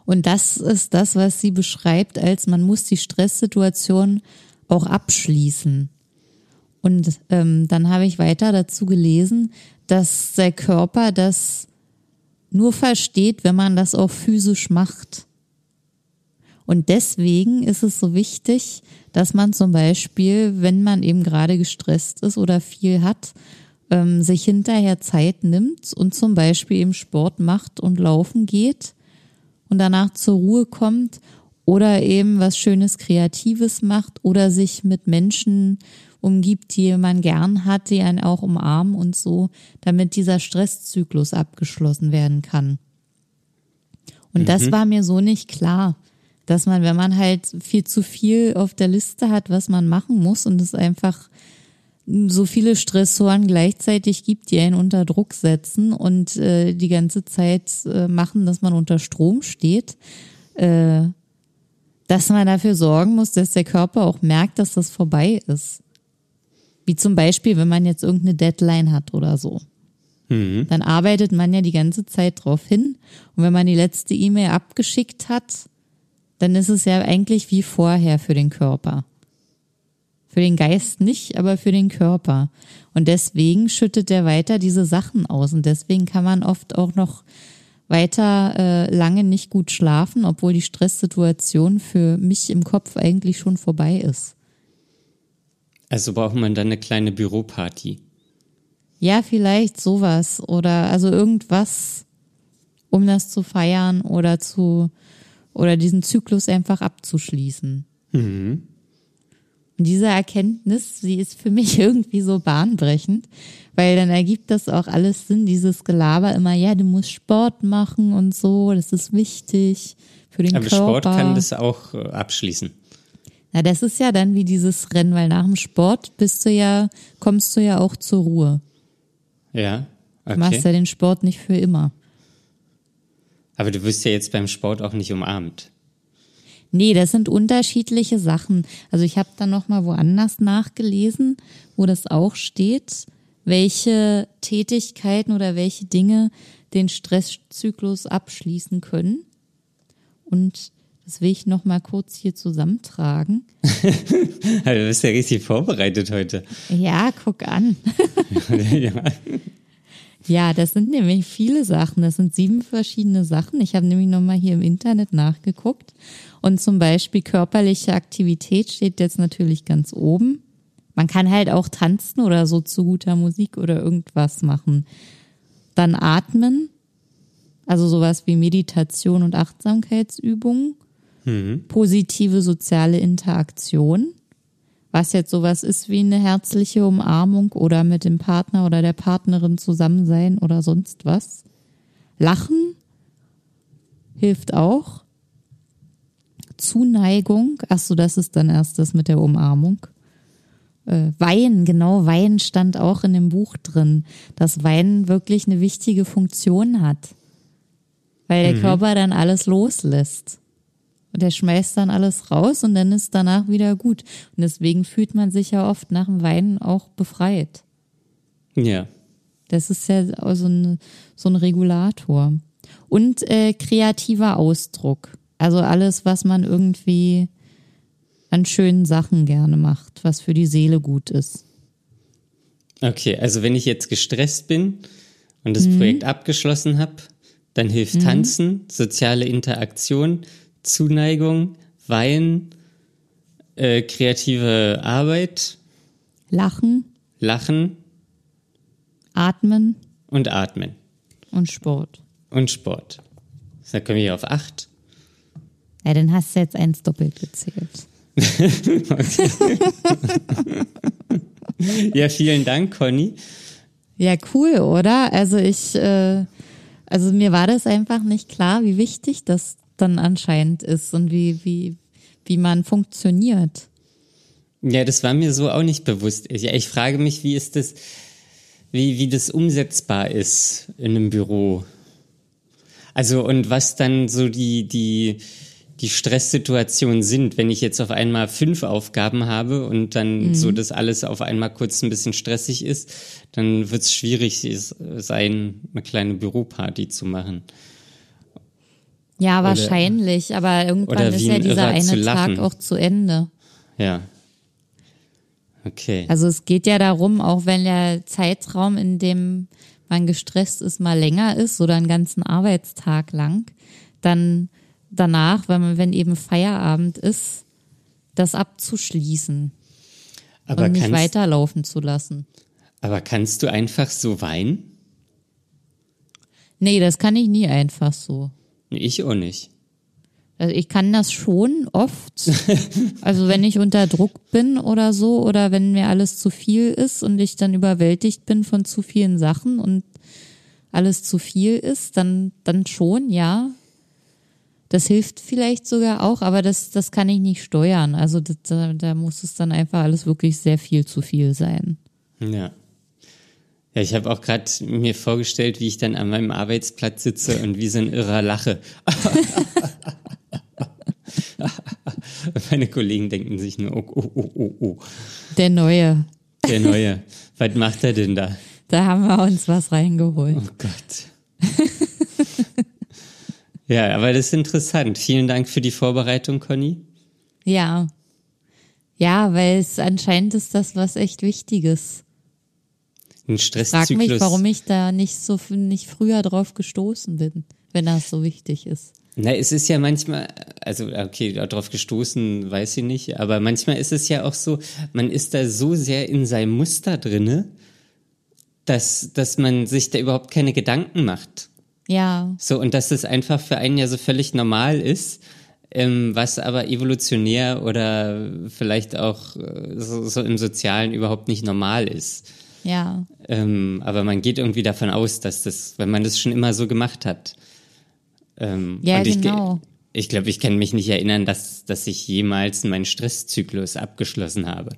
[SPEAKER 2] Und das ist das, was sie beschreibt, als man muss die Stresssituation auch abschließen. Und ähm, dann habe ich weiter dazu gelesen, dass der Körper das nur versteht, wenn man das auch physisch macht. Und deswegen ist es so wichtig, dass man zum Beispiel, wenn man eben gerade gestresst ist oder viel hat, ähm, sich hinterher Zeit nimmt und zum Beispiel eben Sport macht und laufen geht und danach zur Ruhe kommt oder eben was Schönes Kreatives macht oder sich mit Menschen umgibt, die man gern hat, die einen auch umarmen und so, damit dieser Stresszyklus abgeschlossen werden kann. Und mhm. das war mir so nicht klar, dass man, wenn man halt viel zu viel auf der Liste hat, was man machen muss und es einfach so viele Stressoren gleichzeitig gibt, die einen unter Druck setzen und äh, die ganze Zeit äh, machen, dass man unter Strom steht, äh, dass man dafür sorgen muss, dass der Körper auch merkt, dass das vorbei ist. Wie zum Beispiel, wenn man jetzt irgendeine Deadline hat oder so. Mhm. Dann arbeitet man ja die ganze Zeit drauf hin. Und wenn man die letzte E-Mail abgeschickt hat, dann ist es ja eigentlich wie vorher für den Körper. Für den Geist nicht, aber für den Körper. Und deswegen schüttet er weiter diese Sachen aus. Und deswegen kann man oft auch noch weiter äh, lange nicht gut schlafen, obwohl die Stresssituation für mich im Kopf eigentlich schon vorbei ist.
[SPEAKER 1] Also braucht man dann eine kleine Büroparty.
[SPEAKER 2] Ja, vielleicht sowas oder also irgendwas, um das zu feiern oder zu oder diesen Zyklus einfach abzuschließen. Mhm. Und diese Erkenntnis, sie ist für mich irgendwie so bahnbrechend, weil dann ergibt das auch alles Sinn, dieses Gelaber immer, ja, du musst Sport machen und so, das ist wichtig für den
[SPEAKER 1] Aber
[SPEAKER 2] Körper.
[SPEAKER 1] Aber Sport kann das auch äh, abschließen.
[SPEAKER 2] Na, das ist ja dann wie dieses Rennen, weil nach dem Sport bist du ja, kommst du ja auch zur Ruhe.
[SPEAKER 1] Ja. Okay.
[SPEAKER 2] Du machst ja den Sport nicht für immer.
[SPEAKER 1] Aber du wirst ja jetzt beim Sport auch nicht umarmt.
[SPEAKER 2] Nee, das sind unterschiedliche Sachen. Also ich habe dann noch mal woanders nachgelesen, wo das auch steht, welche Tätigkeiten oder welche Dinge den Stresszyklus abschließen können. Und Das will ich noch mal kurz hier zusammentragen.
[SPEAKER 1] Du bist ja richtig vorbereitet heute.
[SPEAKER 2] Ja, guck an.
[SPEAKER 1] ja.
[SPEAKER 2] Ja, das sind nämlich viele Sachen. Das sind sieben verschiedene Sachen. Ich habe nämlich nochmal hier im Internet nachgeguckt. Und zum Beispiel körperliche Aktivität steht jetzt natürlich ganz oben. Man kann halt auch tanzen oder so zu guter Musik oder irgendwas machen. Dann atmen, also sowas wie Meditation und Achtsamkeitsübungen. Positive soziale Interaktion was jetzt sowas ist wie eine herzliche Umarmung oder mit dem Partner oder der Partnerin zusammen sein oder sonst was. Lachen hilft auch. Zuneigung, ach so, das ist dann erst das mit der Umarmung. Äh, Weinen, genau, Weinen stand auch in dem Buch drin, dass Weinen wirklich eine wichtige Funktion hat, weil der Körper dann alles loslässt. Und der schmeißt dann alles raus und dann ist danach wieder gut. Und deswegen fühlt man sich ja oft nach dem Weinen auch befreit.
[SPEAKER 1] Ja.
[SPEAKER 2] Das ist ja auch so ein, so ein Regulator. Und äh, kreativer Ausdruck. Also alles, was man irgendwie an schönen Sachen gerne macht, was für die Seele gut ist.
[SPEAKER 1] Okay, also wenn ich jetzt gestresst bin und das Projekt abgeschlossen habe, dann hilft Tanzen, soziale Interaktion, Zuneigung, Weinen, äh, kreative Arbeit,
[SPEAKER 2] Lachen,
[SPEAKER 1] Lachen
[SPEAKER 2] Atmen
[SPEAKER 1] und Atmen
[SPEAKER 2] und Sport.
[SPEAKER 1] und Sport. Da kommen wir auf acht.
[SPEAKER 2] Ja, dann hast du jetzt eins doppelt gezählt.
[SPEAKER 1] Ja, vielen Dank, Conny.
[SPEAKER 2] Ja, cool, oder? Also ich, äh, also mir war das einfach nicht klar, wie wichtig das dann anscheinend ist und wie, wie, wie man funktioniert.
[SPEAKER 1] Ja, das war mir so auch nicht bewusst. Ich, ich frage mich, wie ist das, wie, wie das umsetzbar ist in einem Büro. Also und was dann so die, die, die Stresssituationen sind, wenn ich jetzt auf einmal fünf Aufgaben habe und dann so das alles auf einmal kurz ein bisschen stressig ist, dann wird es schwierig sein, eine kleine Büroparty zu machen.
[SPEAKER 2] Ja, wahrscheinlich, aber irgendwann
[SPEAKER 1] oder
[SPEAKER 2] ist ja dieser
[SPEAKER 1] Irrer
[SPEAKER 2] eine Tag auch zu Ende.
[SPEAKER 1] Ja. Okay.
[SPEAKER 2] Also es geht ja darum, auch wenn der Zeitraum, in dem man gestresst ist, mal länger ist oder einen ganzen Arbeitstag lang, dann danach, wenn man, wenn eben Feierabend ist, das abzuschließen
[SPEAKER 1] aber,
[SPEAKER 2] und nicht
[SPEAKER 1] kannst,
[SPEAKER 2] weiterlaufen zu lassen.
[SPEAKER 1] aber kannst du einfach so weinen?
[SPEAKER 2] Nee, das kann ich nie einfach so.
[SPEAKER 1] Ich auch nicht.
[SPEAKER 2] Also ich kann das schon oft. Also wenn ich unter Druck bin oder so oder wenn mir alles zu viel ist und ich dann überwältigt bin von zu vielen Sachen und alles zu viel ist, dann, dann schon, ja. Das hilft vielleicht sogar auch, aber das, das kann ich nicht steuern. Also das, da, da muss es dann einfach alles wirklich sehr viel zu viel sein.
[SPEAKER 1] Ja. Ja, ich habe auch gerade mir vorgestellt, wie ich dann an meinem Arbeitsplatz sitze und wie so ein Irrer lache. Meine Kollegen denken sich nur, oh, oh, oh, oh, oh.
[SPEAKER 2] Der neue,
[SPEAKER 1] Der Neue. Was macht er denn da?
[SPEAKER 2] da haben wir uns was reingeholt.
[SPEAKER 1] Oh Gott. ja, aber das ist interessant. Vielen Dank für die Vorbereitung, Conny.
[SPEAKER 2] Ja. Ja, weil es anscheinend ist das was echt Wichtiges.
[SPEAKER 1] Ein
[SPEAKER 2] Frag
[SPEAKER 1] Stresszyklus.
[SPEAKER 2] mich, warum ich da nicht so nicht früher drauf gestoßen bin, wenn das so wichtig ist.
[SPEAKER 1] Na, es ist ja manchmal, also okay, darauf gestoßen, weiß ich nicht, aber manchmal ist es ja auch so, man ist da so sehr in seinem Muster drinne, dass, dass man sich da überhaupt keine Gedanken macht.
[SPEAKER 2] Ja,
[SPEAKER 1] So, und dass es einfach für einen ja so völlig normal ist, ähm, was aber evolutionär oder vielleicht auch äh, so, so im Sozialen überhaupt nicht normal ist.
[SPEAKER 2] Ja,
[SPEAKER 1] Ähm, aber man geht irgendwie davon aus, dass das, wenn man das schon immer so gemacht hat. Ähm,
[SPEAKER 2] Ja,
[SPEAKER 1] und ich, ge-
[SPEAKER 2] genau.
[SPEAKER 1] Ich glaube, ich kann mich nicht erinnern, dass, dass ich jemals meinen Stresszyklus abgeschlossen habe.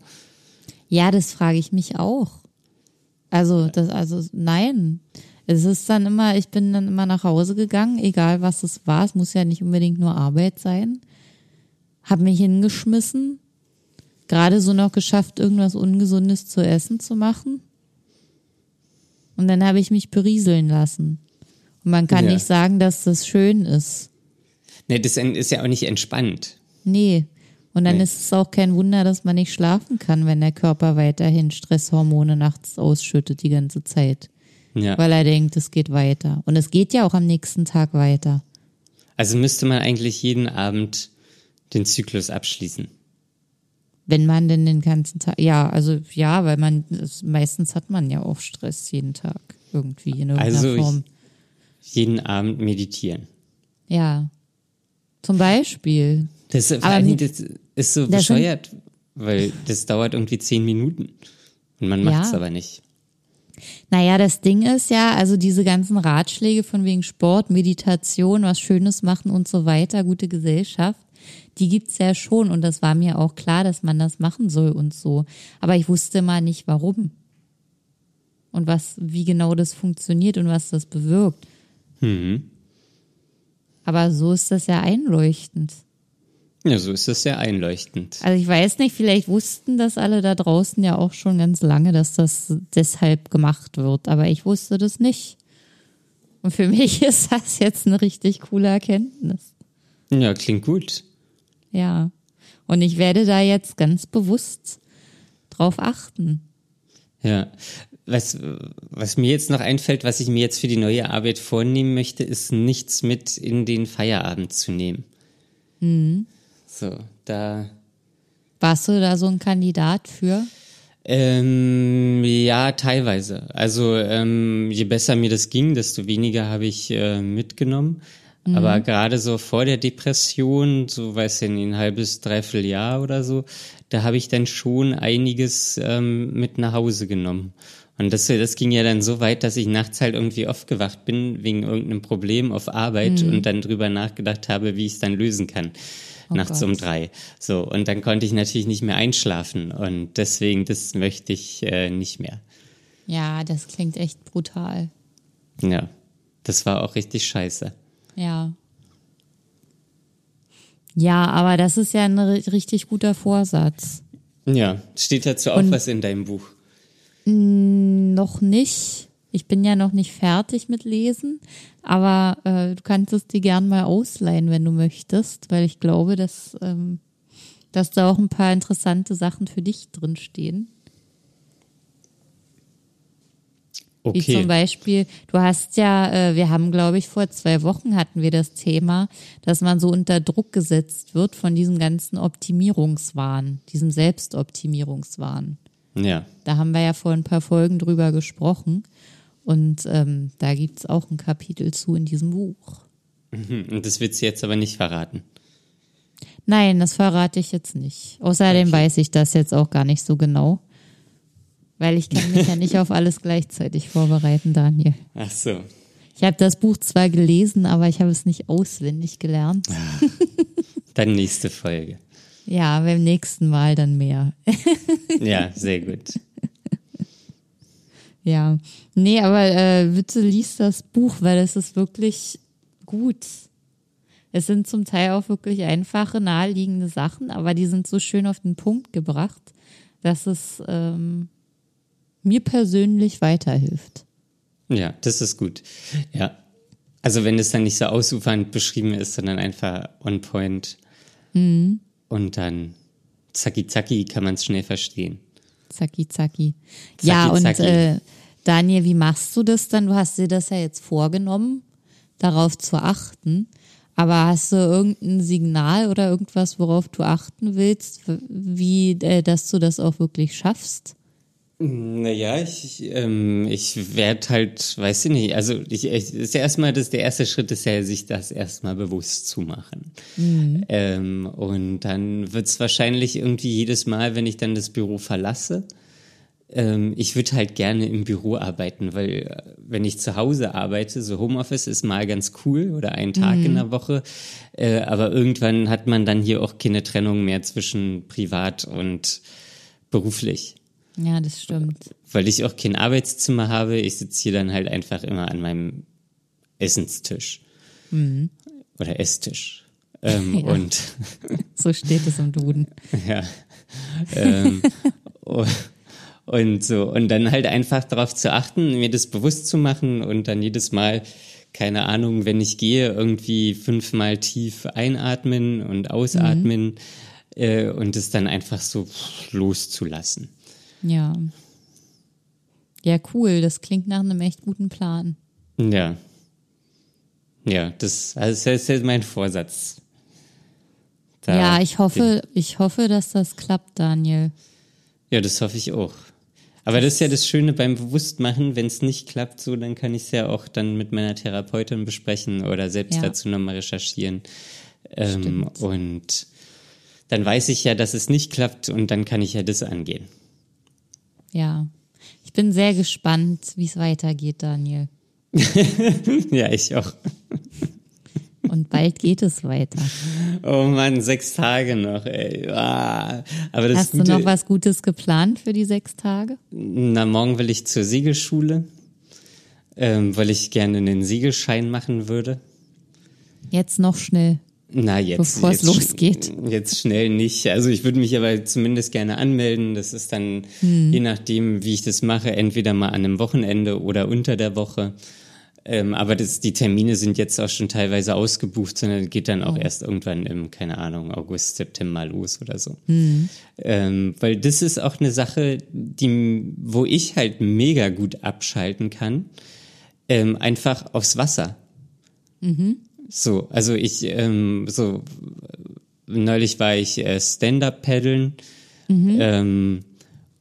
[SPEAKER 2] ja, das frage ich mich auch. Also, das, also nein. Es ist dann immer, ich bin dann immer nach Hause gegangen, egal was es war. Es muss ja nicht unbedingt nur Arbeit sein. Hab mich hingeschmissen, gerade so noch geschafft, irgendwas Ungesundes zu essen zu machen. Und dann habe ich mich berieseln lassen. Und man kann
[SPEAKER 1] Ja.
[SPEAKER 2] nicht sagen, dass das schön ist.
[SPEAKER 1] Ne, das ist ja auch nicht entspannt.
[SPEAKER 2] Nee. Und dann
[SPEAKER 1] Nee.
[SPEAKER 2] ist es auch kein Wunder, dass man nicht schlafen kann, wenn der Körper weiterhin Stresshormone nachts ausschüttet die ganze Zeit.
[SPEAKER 1] Ja.
[SPEAKER 2] Weil er denkt, es geht weiter. Und es geht ja auch am nächsten Tag weiter.
[SPEAKER 1] Also müsste man eigentlich jeden Abend den Zyklus abschließen.
[SPEAKER 2] Wenn man denn den ganzen Tag, ja, also ja, weil man, meistens hat man ja auch Stress jeden Tag irgendwie in irgendeiner
[SPEAKER 1] Also
[SPEAKER 2] Form.
[SPEAKER 1] Jeden Abend meditieren.
[SPEAKER 2] Ja. Zum Beispiel.
[SPEAKER 1] Das, vor
[SPEAKER 2] Aber
[SPEAKER 1] das ist so
[SPEAKER 2] Das sind-
[SPEAKER 1] bescheuert, weil das dauert irgendwie zehn Minuten. Und man macht es
[SPEAKER 2] Ja.
[SPEAKER 1] aber nicht.
[SPEAKER 2] Naja, das Ding ist ja, also diese ganzen Ratschläge von wegen Sport, Meditation, was Schönes machen und so weiter, gute Gesellschaft, die gibt's ja schon und das war mir auch klar, dass man das machen soll und so. Aber ich wusste mal nicht warum. Und was, wie genau das funktioniert und was das bewirkt.
[SPEAKER 1] Mhm.
[SPEAKER 2] Aber so ist das ja einleuchtend.
[SPEAKER 1] Ja, so ist das sehr einleuchtend.
[SPEAKER 2] Also ich weiß nicht, vielleicht wussten das alle da draußen ja auch schon ganz lange, dass das deshalb gemacht wird, aber ich wusste das nicht. Und für mich ist das jetzt eine richtig coole Erkenntnis.
[SPEAKER 1] Ja, klingt gut.
[SPEAKER 2] Ja. Und ich werde da jetzt ganz bewusst drauf achten.
[SPEAKER 1] Ja. Was, was mir jetzt noch einfällt, was ich mir jetzt für die neue Arbeit vornehmen möchte, ist nichts mit in den Feierabend zu nehmen.
[SPEAKER 2] Mhm.
[SPEAKER 1] So, da.
[SPEAKER 2] Warst du da so ein Kandidat für?
[SPEAKER 1] Ähm, ja, teilweise. Also ähm, je besser mir das ging, desto weniger habe ich äh, mitgenommen. Aber gerade so vor der Depression, so weiß ich nicht, ein halbes, dreiviertel Jahr oder so, da habe ich dann schon einiges ähm, mit nach Hause genommen. Und das, das ging ja dann so weit, dass ich nachts halt irgendwie aufgewacht bin wegen irgendeinem Problem auf Arbeit und dann drüber nachgedacht habe, wie ich es dann lösen kann. nachts um
[SPEAKER 2] Gott.
[SPEAKER 1] drei. So, und dann konnte ich natürlich nicht mehr einschlafen. Und deswegen, das möchte ich äh, nicht mehr.
[SPEAKER 2] Ja, das klingt echt brutal.
[SPEAKER 1] Ja, das war auch richtig scheiße.
[SPEAKER 2] Ja. Ja, aber das ist ja ein ri- richtig guter Vorsatz.
[SPEAKER 1] Ja, steht dazu auch
[SPEAKER 2] Und-
[SPEAKER 1] was in deinem Buch.
[SPEAKER 2] Noch nicht. Ich bin ja noch nicht fertig mit Lesen, aber äh, du kannst es dir gern mal ausleihen, wenn du möchtest, weil ich glaube, dass, ähm, dass da auch ein paar interessante Sachen für dich drinstehen. Wie zum
[SPEAKER 1] Okay.
[SPEAKER 2] Beispiel, du hast ja, äh, wir haben, glaube ich, vor zwei Wochen hatten wir das Thema, dass man so unter Druck gesetzt wird von diesem ganzen Optimierungswahn, diesem Selbstoptimierungswahn.
[SPEAKER 1] Ja.
[SPEAKER 2] Da haben wir ja vor ein paar Folgen drüber gesprochen. Und ähm, da gibt's auch ein Kapitel zu in diesem Buch.
[SPEAKER 1] Mhm. Und das willst du jetzt aber nicht verraten.
[SPEAKER 2] Nein, das verrate ich jetzt nicht. Außerdem weiß ich das jetzt auch gar nicht so genau. Weil ich kann mich ja nicht auf alles gleichzeitig vorbereiten, Daniel.
[SPEAKER 1] Ach so.
[SPEAKER 2] Ich habe das Buch zwar gelesen, aber ich habe es nicht auswendig gelernt.
[SPEAKER 1] Dann nächste Folge.
[SPEAKER 2] Ja, beim nächsten Mal dann mehr.
[SPEAKER 1] Ja, sehr gut.
[SPEAKER 2] Ja. Nee, aber äh, bitte lies das Buch, weil es ist wirklich gut. Es sind zum Teil auch wirklich einfache, naheliegende Sachen, aber die sind so schön auf den Punkt gebracht, dass es ähm, mir persönlich weiterhilft.
[SPEAKER 1] Ja, das ist gut. Ja. Also wenn es dann nicht so ausufernd beschrieben ist, sondern einfach on point.
[SPEAKER 2] Mhm.
[SPEAKER 1] Und dann zacki zacki kann man es schnell verstehen.
[SPEAKER 2] Zacki, zacki. ja, und
[SPEAKER 1] zacki.
[SPEAKER 2] Äh, Daniel, wie machst du das dann? Du hast dir das ja jetzt vorgenommen, darauf zu achten. Aber hast du irgendein Signal oder irgendwas, worauf du achten willst, wie, äh, dass du das auch wirklich schaffst?
[SPEAKER 1] Naja, ich, ähm, ich werde halt, weiß ich nicht, also ich, ich ist ja erstmal, das der erste Schritt ist ja, sich das erstmal bewusst zu machen. Ähm, und dann wird's wahrscheinlich irgendwie jedes Mal, wenn ich dann das Büro verlasse, ähm, ich würde halt gerne im Büro arbeiten, weil äh, wenn ich zu Hause arbeite, so Homeoffice ist mal ganz cool oder einen Tag in der Woche, äh, aber irgendwann hat man dann hier auch keine Trennung mehr zwischen privat und beruflich
[SPEAKER 2] Ja, das stimmt.
[SPEAKER 1] weil ich auch kein Arbeitszimmer habe. Ich sitze hier dann halt einfach immer an meinem Essenstisch oder Esstisch. Ähm,
[SPEAKER 2] Ja.
[SPEAKER 1] Und
[SPEAKER 2] So steht es im Duden.
[SPEAKER 1] ja. ähm, und so. Und dann halt einfach darauf zu achten, mir das bewusst zu machen und dann jedes Mal keine Ahnung, wenn ich gehe, irgendwie fünfmal tief einatmen und ausatmen mhm. äh, und es dann einfach so loszulassen.
[SPEAKER 2] Ja. Ja, cool. Das klingt nach einem echt guten Plan.
[SPEAKER 1] Ja. Ja, das, also das ist mein Vorsatz.
[SPEAKER 2] Da ja, ich hoffe, ich hoffe, dass das klappt, Daniel.
[SPEAKER 1] Ja, das hoffe ich auch. Aber das ist ja das Schöne beim Bewusstmachen, wenn es nicht klappt, so, dann kann ich es ja auch dann mit meiner Therapeutin besprechen oder selbst ja. dazu nochmal recherchieren. Ähm, und dann weiß ich ja, dass es nicht klappt und dann kann ich ja das angehen.
[SPEAKER 2] Ja, ich bin sehr gespannt, wie es weitergeht, Daniel.
[SPEAKER 1] ja, ich auch.
[SPEAKER 2] Und bald geht es weiter.
[SPEAKER 1] Oh Mann, sechs Tage noch, ey. Ah.
[SPEAKER 2] Aber das Hast Gute, du noch was Gutes geplant für die sechs Tage?
[SPEAKER 1] Na, morgen will ich zur Siegelschule, ähm, weil ich gerne einen Siegelschein machen würde.
[SPEAKER 2] Jetzt noch schnell.
[SPEAKER 1] Na, jetzt.
[SPEAKER 2] Bevor es losgeht.
[SPEAKER 1] Jetzt schnell nicht. Also ich würde mich aber zumindest gerne anmelden. Das ist dann, hm. je nachdem, wie ich das mache, entweder mal an einem Wochenende oder unter der Woche. Ähm, aber das, die Termine sind jetzt auch schon teilweise ausgebucht, sondern geht dann auch oh. erst irgendwann im, keine Ahnung, August, September los oder so. Mhm. Ähm, weil das ist auch eine Sache, die, wo ich halt mega gut abschalten kann. Ähm, einfach aufs Wasser. Mhm. So, also ich, ähm, so, neulich war ich äh, Stand-up paddeln. Mhm. Ähm,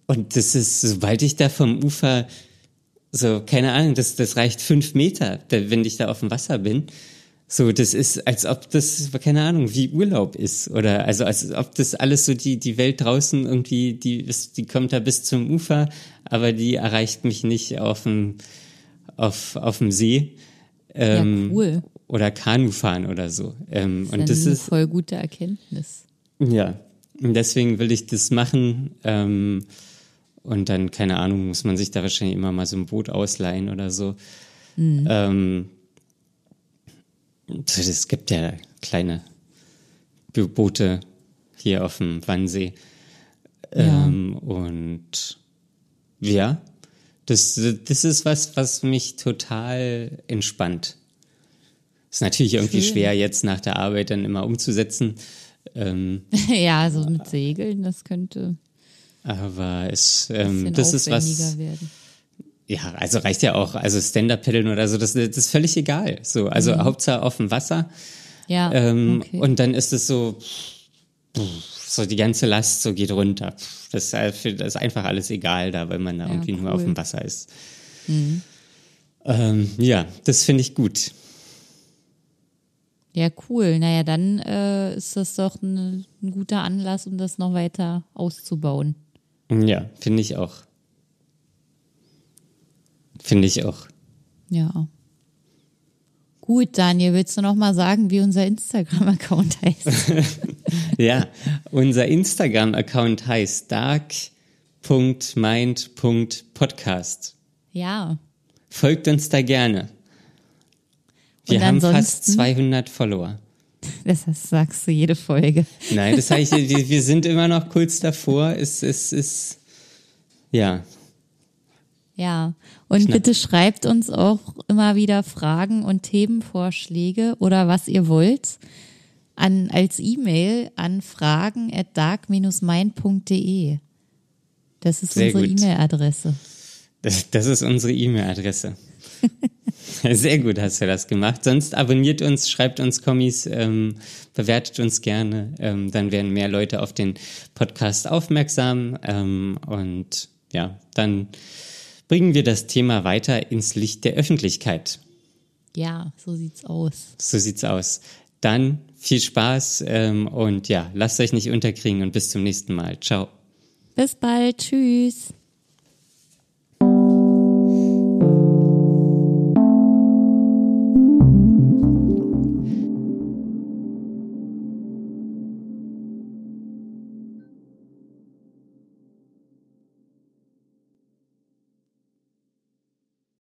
[SPEAKER 1] und das ist, sobald ich da vom Ufer so, keine Ahnung, das, das reicht fünf Meter, wenn ich da auf dem Wasser bin. So, das ist, als ob das, keine Ahnung, wie Urlaub ist. Oder also als ob das alles so die, die Welt draußen irgendwie, die ist, die kommt da bis zum Ufer, aber die erreicht mich nicht auf dem, auf, auf dem See.
[SPEAKER 2] Ähm, ja, cool.
[SPEAKER 1] Oder Kanufahren oder so. Ähm,
[SPEAKER 2] das und das ist voll gute Erkenntnis.
[SPEAKER 1] Ja. Und deswegen will ich das machen. Ähm, und dann, keine Ahnung, muss man sich da wahrscheinlich immer mal so ein Boot ausleihen oder so. Mhm. Ähm, es gibt ja kleine Boote hier auf dem Wannsee. Ja. Ähm, und ja, das, das ist was, was mich total entspannt. Ist natürlich irgendwie Schön. schwer, jetzt nach der Arbeit dann immer umzusetzen.
[SPEAKER 2] Ähm, ja, so mit Segeln, das könnte.
[SPEAKER 1] Aber es, ähm, das ist was. Werden. Ja, also reicht ja auch, also Stand-Up-Paddeln oder so, das, das ist völlig egal. So, also mhm. Hauptsache auf dem Wasser.
[SPEAKER 2] Ja.
[SPEAKER 1] Ähm, okay. Und dann ist es so, so die ganze Last so geht runter. Das, ist einfach alles egal da, weil man da ja, irgendwie cool. nur auf dem Wasser ist. Mhm. Ähm, ja, das finde ich gut.
[SPEAKER 2] Ja, cool. Naja, dann äh, ist das doch ein, ein guter Anlass, um das noch weiter auszubauen.
[SPEAKER 1] Ja, finde ich auch. Finde ich auch.
[SPEAKER 2] Ja. Gut, Daniel, willst du noch mal sagen, wie unser Instagram-Account heißt?
[SPEAKER 1] ja, unser Instagram-Account heißt dark.mind.podcast.
[SPEAKER 2] Ja.
[SPEAKER 1] Folgt uns da gerne. Wir haben fast 200 Follower.
[SPEAKER 2] Das sagst du jede Folge.
[SPEAKER 1] Nein, das heißt, wir, sind immer noch kurz davor. Es, es ist, ja.
[SPEAKER 2] Ja, und Knapp. bitte schreibt uns auch immer wieder Fragen und Themenvorschläge oder was ihr wollt an, als E-Mail an fragen at dark-mind.de. Das ist Sehr unsere E-Mail-Adresse.
[SPEAKER 1] Das, das ist unsere E-Mail-Adresse. Sehr gut hast du das gemacht. Sonst abonniert uns, schreibt uns Kommis, ähm, bewertet uns gerne. Ähm, dann werden mehr Leute auf den Podcast aufmerksam. Ähm, und ja, dann bringen wir das Thema weiter ins Licht der Öffentlichkeit.
[SPEAKER 2] Ja, so sieht's aus.
[SPEAKER 1] So sieht's aus. Dann viel Spaß ähm, und ja, lasst euch nicht unterkriegen und bis zum nächsten Mal. Ciao.
[SPEAKER 2] Bis bald. Tschüss.